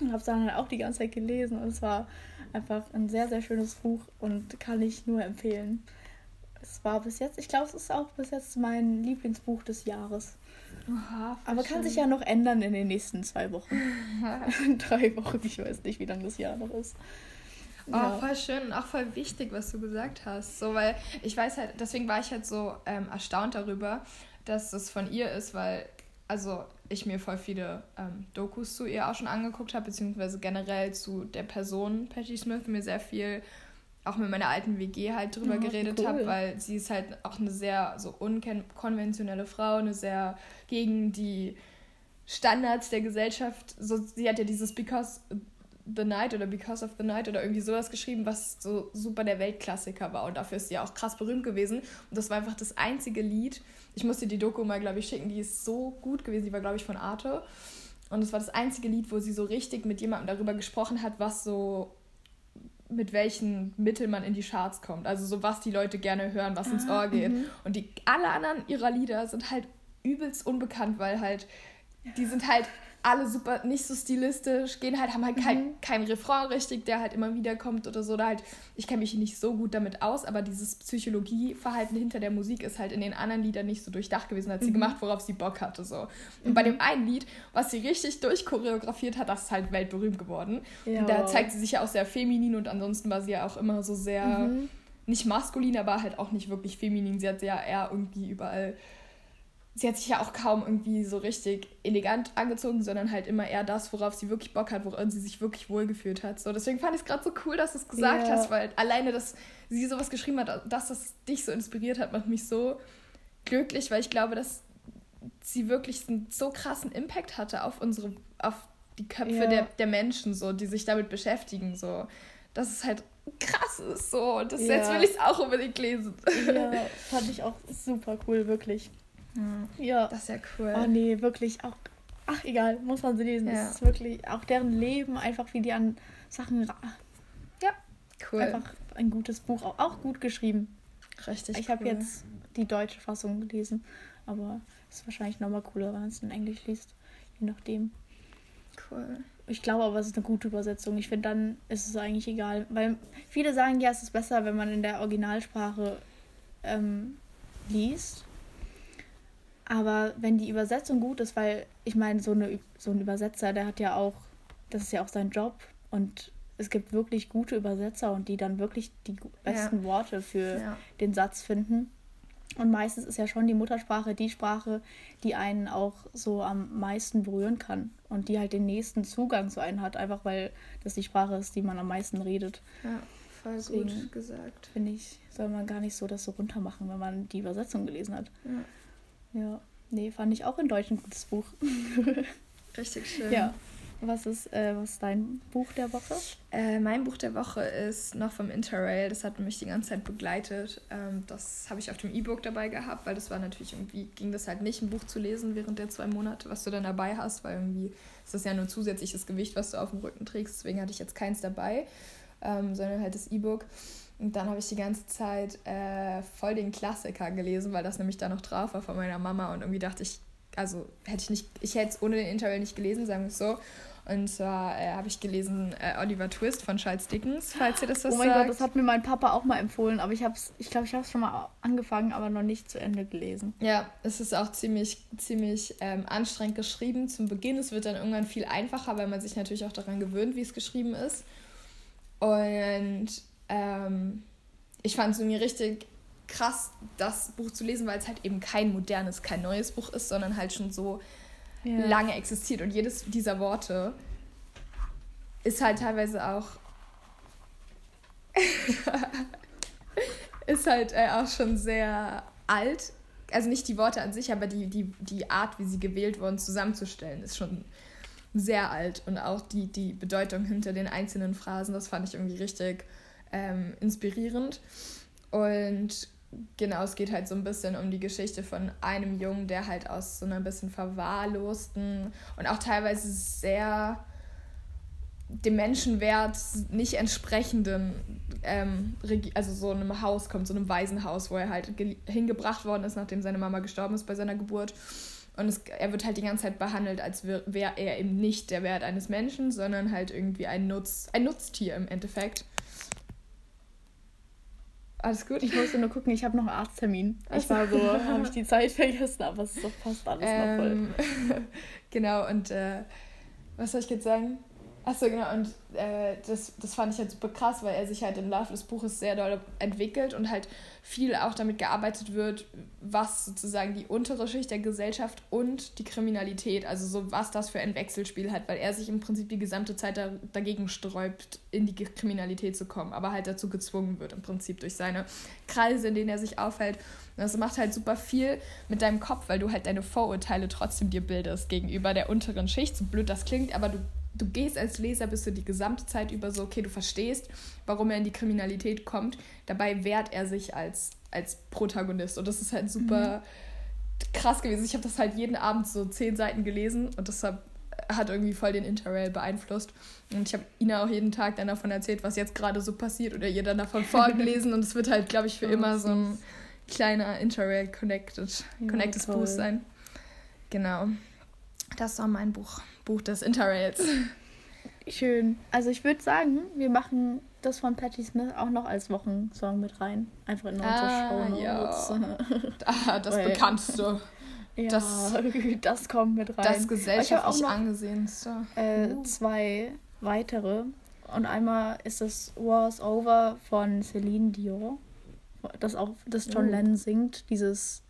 und habe es dann halt auch die ganze Zeit gelesen und es war einfach ein sehr, sehr schönes Buch und kann ich nur empfehlen. Es war bis jetzt, ich glaube, es ist auch bis jetzt mein Lieblingsbuch des Jahres. Oha, Aber kann sich ja noch ändern in den nächsten zwei Wochen. Drei Wochen, ich weiß nicht, wie lange das Jahr noch ist. Oh, ja. voll schön und auch voll wichtig, was du gesagt hast. So, weil ich weiß halt, deswegen war ich halt so ähm, erstaunt darüber, dass das von ihr ist, weil, also ich mir voll viele ähm, Dokus zu ihr auch schon angeguckt habe, beziehungsweise generell zu der Person Patty Smith mir sehr viel auch mit meiner alten WG halt drüber oh, geredet cool. habe, weil sie ist halt auch eine sehr so unkonventionelle Frau, eine sehr gegen die Standards der Gesellschaft. So, sie hat ja dieses Because the Night oder Because of the Night oder irgendwie sowas geschrieben, was so super der Weltklassiker war. Und dafür ist sie auch krass berühmt gewesen. Und das war einfach das einzige Lied. Ich musste die Doku mal, glaube ich, schicken. Die ist so gut gewesen. Die war, glaube ich, von Arte. Und es war das einzige Lied, wo sie so richtig mit jemandem darüber gesprochen hat, was so mit welchen Mitteln man in die Charts kommt. Also so was die Leute gerne hören, was ah, ins Ohr geht. -hmm. Und die alle anderen ihrer Lieder sind halt übelst unbekannt, weil halt die sind halt alle super nicht so stilistisch, gehen halt, haben halt kein, mhm. kein Refrain richtig, der halt immer wieder kommt oder so. Oder halt, ich kenne mich nicht so gut damit aus, aber dieses Psychologieverhalten hinter der Musik ist halt in den anderen Liedern nicht so durchdacht gewesen, hat sie mhm. gemacht, worauf sie Bock hatte. So. Und mhm. bei dem einen Lied, was sie richtig durchchoreografiert hat, das ist halt weltberühmt geworden. Ja. Und da zeigt sie sich ja auch sehr feminin und ansonsten war sie ja auch immer so sehr, mhm. nicht maskulin, aber halt auch nicht wirklich feminin. Sie hat ja eher irgendwie überall sie hat sich ja auch kaum irgendwie so richtig elegant angezogen, sondern halt immer eher das, worauf sie wirklich Bock hat, woran sie sich wirklich wohlgefühlt hat. So, deswegen fand ich es gerade so cool, dass du es gesagt yeah. hast, weil alleine, dass sie sowas geschrieben hat, dass das dich so inspiriert hat, macht mich so glücklich, weil ich glaube, dass sie wirklich einen so krassen Impact hatte auf unsere, auf die Köpfe yeah. der, der Menschen, so, die sich damit beschäftigen. So. Dass es halt krass ist. So. Und das, ja. jetzt will ich es auch unbedingt lesen. Ja, fand ich auch super cool, wirklich. Ja. Das ist ja cool. Oh nee, wirklich auch. Ach, egal, muss man sie lesen. Ja. Das ist wirklich auch deren Leben, einfach wie die an Sachen. Ja, cool. Einfach ein gutes Buch, auch, auch gut geschrieben. Richtig. Ich cool. habe jetzt die deutsche Fassung gelesen, aber es ist wahrscheinlich nochmal cooler, wenn man es in Englisch liest. Je nachdem. Cool. Ich glaube aber, es ist eine gute Übersetzung. Ich finde, dann ist es eigentlich egal. Weil viele sagen, ja, es ist besser, wenn man in der Originalsprache ähm, liest. Aber wenn die Übersetzung gut ist, weil ich meine, so, eine, so ein Übersetzer, der hat ja auch, das ist ja auch sein Job und es gibt wirklich gute Übersetzer und die dann wirklich die besten ja. Worte für ja. den Satz finden. Und meistens ist ja schon die Muttersprache die Sprache, die einen auch so am meisten berühren kann und die halt den nächsten Zugang zu einem hat, einfach weil das die Sprache ist, die man am meisten redet. Ja, voll Deswegen gut gesagt. Finde ich, soll man gar nicht so das so runter machen, wenn man die Übersetzung gelesen hat. Ja. Ja, nee, fand ich auch in Deutsch ein gutes Buch. Richtig schön. Ja. Was ist, äh, was ist dein Buch der Woche? Äh, mein Buch der Woche ist noch vom Interrail. Das hat mich die ganze Zeit begleitet. Ähm, das habe ich auf dem E-Book dabei gehabt, weil das war natürlich irgendwie, ging das halt nicht, ein Buch zu lesen während der zwei Monate, was du dann dabei hast, weil irgendwie ist das ja nur zusätzliches Gewicht, was du auf dem Rücken trägst. Deswegen hatte ich jetzt keins dabei, ähm, sondern halt das E-Book. Und dann habe ich die ganze Zeit äh, voll den Klassiker gelesen, weil das nämlich da noch drauf war von meiner Mama. Und irgendwie dachte ich, also hätte ich nicht, ich hätte es ohne den Interview nicht gelesen, sagen wir es so. Und zwar äh, habe ich gelesen äh, Oliver Twist von Charles Dickens, falls ihr das was Oh mein sagt. Gott, das hat mir mein Papa auch mal empfohlen, aber ich habe es, ich glaube, ich habe es schon mal angefangen, aber noch nicht zu Ende gelesen. Ja, es ist auch ziemlich, ziemlich ähm, anstrengend geschrieben zum Beginn. Es wird dann irgendwann viel einfacher, weil man sich natürlich auch daran gewöhnt, wie es geschrieben ist. Und ähm, ich fand es irgendwie richtig krass, das Buch zu lesen, weil es halt eben kein modernes, kein neues Buch ist, sondern halt schon so ja. lange existiert. Und jedes dieser Worte ist halt teilweise auch. ist halt äh, auch schon sehr alt. Also nicht die Worte an sich, aber die, die, die Art, wie sie gewählt wurden, zusammenzustellen, ist schon sehr alt. Und auch die, die Bedeutung hinter den einzelnen Phrasen, das fand ich irgendwie richtig ähm, inspirierend. Und genau, es geht halt so ein bisschen um die Geschichte von einem Jungen, der halt aus so einer bisschen verwahrlosten und auch teilweise sehr dem Menschenwert nicht entsprechenden, ähm, also so einem Haus kommt, so einem Waisenhaus, wo er halt hingebracht worden ist, nachdem seine Mama gestorben ist bei seiner Geburt. Und es, er wird halt die ganze Zeit behandelt, als wäre er eben nicht der Wert eines Menschen, sondern halt irgendwie ein, Nutz, ein Nutztier im Endeffekt. Alles gut? Ich musste nur gucken, ich habe noch einen Arzttermin. Ich war so, habe ich die Zeit vergessen, aber es ist doch fast alles ähm, noch voll. genau, und äh, was soll ich jetzt sagen? Achso, genau, und äh, das, das fand ich halt super krass, weil er sich halt im Laufe des Buches sehr doll entwickelt und halt viel auch damit gearbeitet wird, was sozusagen die untere Schicht der Gesellschaft und die Kriminalität, also so was das für ein Wechselspiel hat, weil er sich im Prinzip die gesamte Zeit da, dagegen sträubt, in die Kriminalität zu kommen, aber halt dazu gezwungen wird im Prinzip durch seine Kreise, in denen er sich aufhält. Und das macht halt super viel mit deinem Kopf, weil du halt deine Vorurteile trotzdem dir bildest gegenüber der unteren Schicht, so blöd das klingt, aber du du gehst als Leser, bist du die gesamte Zeit über so, okay, du verstehst, warum er in die Kriminalität kommt. Dabei wehrt er sich als, als Protagonist. Und das ist halt super mhm. krass gewesen. Ich habe das halt jeden Abend so zehn Seiten gelesen und das hat, irgendwie voll den Interrail beeinflusst. Und ich habe Ina auch jeden Tag dann davon erzählt, was jetzt gerade so passiert oder ihr dann davon vorgelesen. und es wird halt, glaube ich, für oh, immer so ein kleiner Interrail Connected, Connected ja, sein. Genau. Das war mein Buch. Buch des Interrails. Schön. Also ich würde sagen, wir machen das von Patti Smith auch noch als Wochensong mit rein. Einfach in unsere ah, Show ja. ah, das Weil, bekannteste. Ja, das, das kommt mit rein. Das gesellschaftlich angesehenste. Äh, uh. Zwei weitere. Und einmal ist das Wars Over von Celine Dion. Das auch, das John uh. Lennon singt, dieses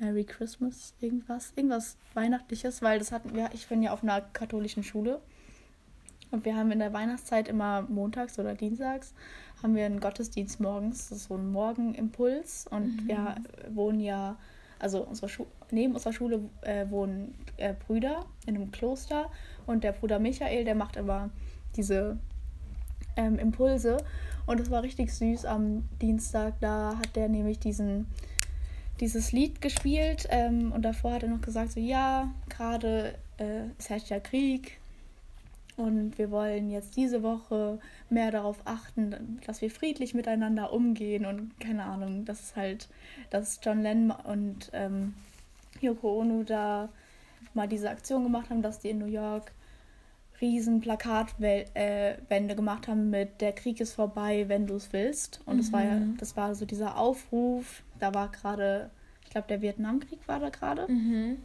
Merry Christmas, irgendwas, irgendwas Weihnachtliches, weil das hatten wir, ich bin ja auf einer katholischen Schule. Und wir haben in der Weihnachtszeit immer montags oder dienstags haben wir einen Gottesdienst morgens, das ist so ein Morgenimpuls. Und mhm. wir wohnen ja, also unsere Schu neben unserer Schule äh, wohnen äh, Brüder in einem Kloster. Und der Bruder Michael, der macht immer diese ähm, Impulse. Und es war richtig süß. Am Dienstag, da hat der nämlich diesen dieses Lied gespielt ähm, und davor hat er noch gesagt, so ja, gerade äh, es herrscht ja Krieg und wir wollen jetzt diese Woche mehr darauf achten, dass wir friedlich miteinander umgehen und keine Ahnung, das ist halt, dass John Lennon und ähm, Yoko Ono da mal diese Aktion gemacht haben, dass die in New York riesen Plakatwände äh, gemacht haben mit Der Krieg ist vorbei, wenn du es willst. Und mhm. das war ja, mhm. das war so dieser Aufruf, da war gerade, ich glaube, der Vietnamkrieg war da gerade. Mhm.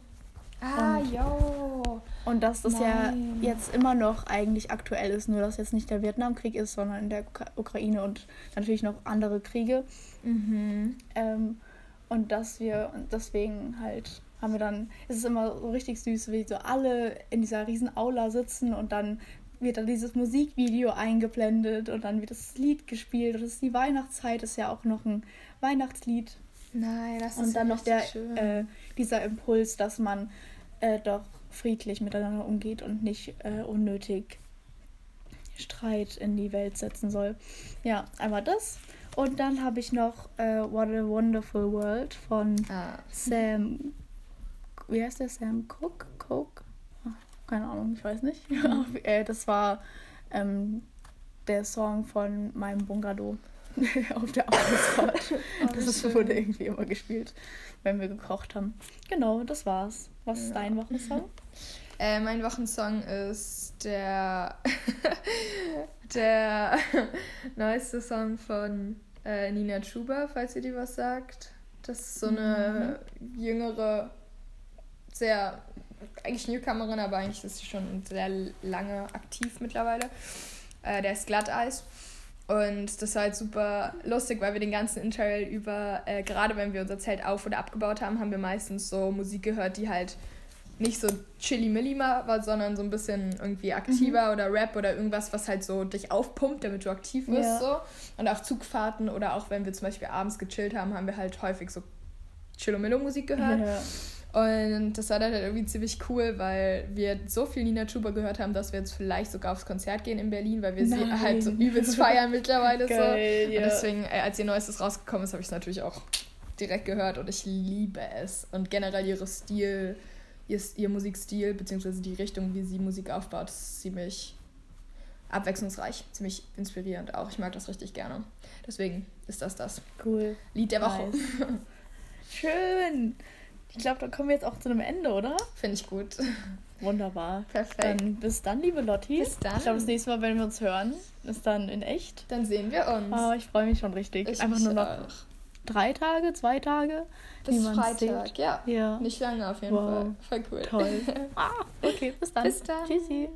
Ah, und, jo. Und dass das Nein. ja jetzt immer noch eigentlich aktuell ist, nur dass jetzt nicht der Vietnamkrieg ist, sondern in der Ukraine und natürlich noch andere Kriege. Mhm. Ähm, und dass wir deswegen halt haben wir dann, es ist immer so richtig süß, wie so alle in dieser riesen Aula sitzen und dann wird dann dieses Musikvideo eingeblendet und dann wird das Lied gespielt und das ist die Weihnachtszeit, ist ja auch noch ein Weihnachtslied. Nein, das und ist Und dann noch der, äh, dieser Impuls, dass man äh, doch friedlich miteinander umgeht und nicht äh, unnötig Streit in die Welt setzen soll. Ja, einmal das. Und dann habe ich noch äh, What a Wonderful World von ah. Sam. Wie heißt der? Sam Cook? Cook? Ach, keine Ahnung, ich weiß nicht. Mhm. Äh, das war ähm, der Song von meinem Bungalow. auf der Arbeitsfahrt. oh, das wurde irgendwie immer gespielt, wenn wir gekocht haben. Genau, das war's. Was ist ja. dein Wochensong? Äh, mein Wochensong ist der, der neueste Song von äh, Nina Chuba, falls ihr die was sagt. Das ist so eine mhm. jüngere, sehr, eigentlich Newcomerin, aber eigentlich ist sie schon sehr lange aktiv mittlerweile. Äh, der ist Glatteis. Und das war halt super lustig, weil wir den ganzen Interrail über, äh, gerade wenn wir unser Zelt auf- oder abgebaut haben, haben wir meistens so Musik gehört, die halt nicht so chilly-milli war, sondern so ein bisschen irgendwie aktiver mhm. oder Rap oder irgendwas, was halt so dich aufpumpt, damit du aktiv wirst. Ja. So. Und auf Zugfahrten oder auch wenn wir zum Beispiel abends gechillt haben, haben wir halt häufig so Chillomillo-Musik gehört. Ja. Und das war dann halt irgendwie ziemlich cool, weil wir so viel Nina Chuba gehört haben, dass wir jetzt vielleicht sogar aufs Konzert gehen in Berlin, weil wir Nein. sie halt so übelst feiern mittlerweile Geil, so. Ja. Und deswegen, äh, als ihr Neuestes rausgekommen ist, habe ich es natürlich auch direkt gehört und ich liebe es. Und generell ihre Stil, ihr, ihr Musikstil, beziehungsweise die Richtung, wie sie Musik aufbaut, ist ziemlich abwechslungsreich, ziemlich inspirierend auch. Ich mag das richtig gerne. Deswegen ist das das. Cool. Lied der Woche. Nice. Schön. Ich glaube, da kommen wir jetzt auch zu einem Ende, oder? Finde ich gut. Wunderbar. Perfekt. Dann bis dann, liebe Lotti. Bis dann. Ich glaube, das nächste Mal, wenn wir uns hören, ist dann in echt. Dann sehen wir uns. Oh, ich freue mich schon richtig. Ich Einfach nur noch auch. drei Tage, zwei Tage. Bis Freitag, ja. ja. Nicht lange auf jeden wow. Fall. Voll cool. Toll. ah, okay, bis dann. Bis dann. Tschüssi.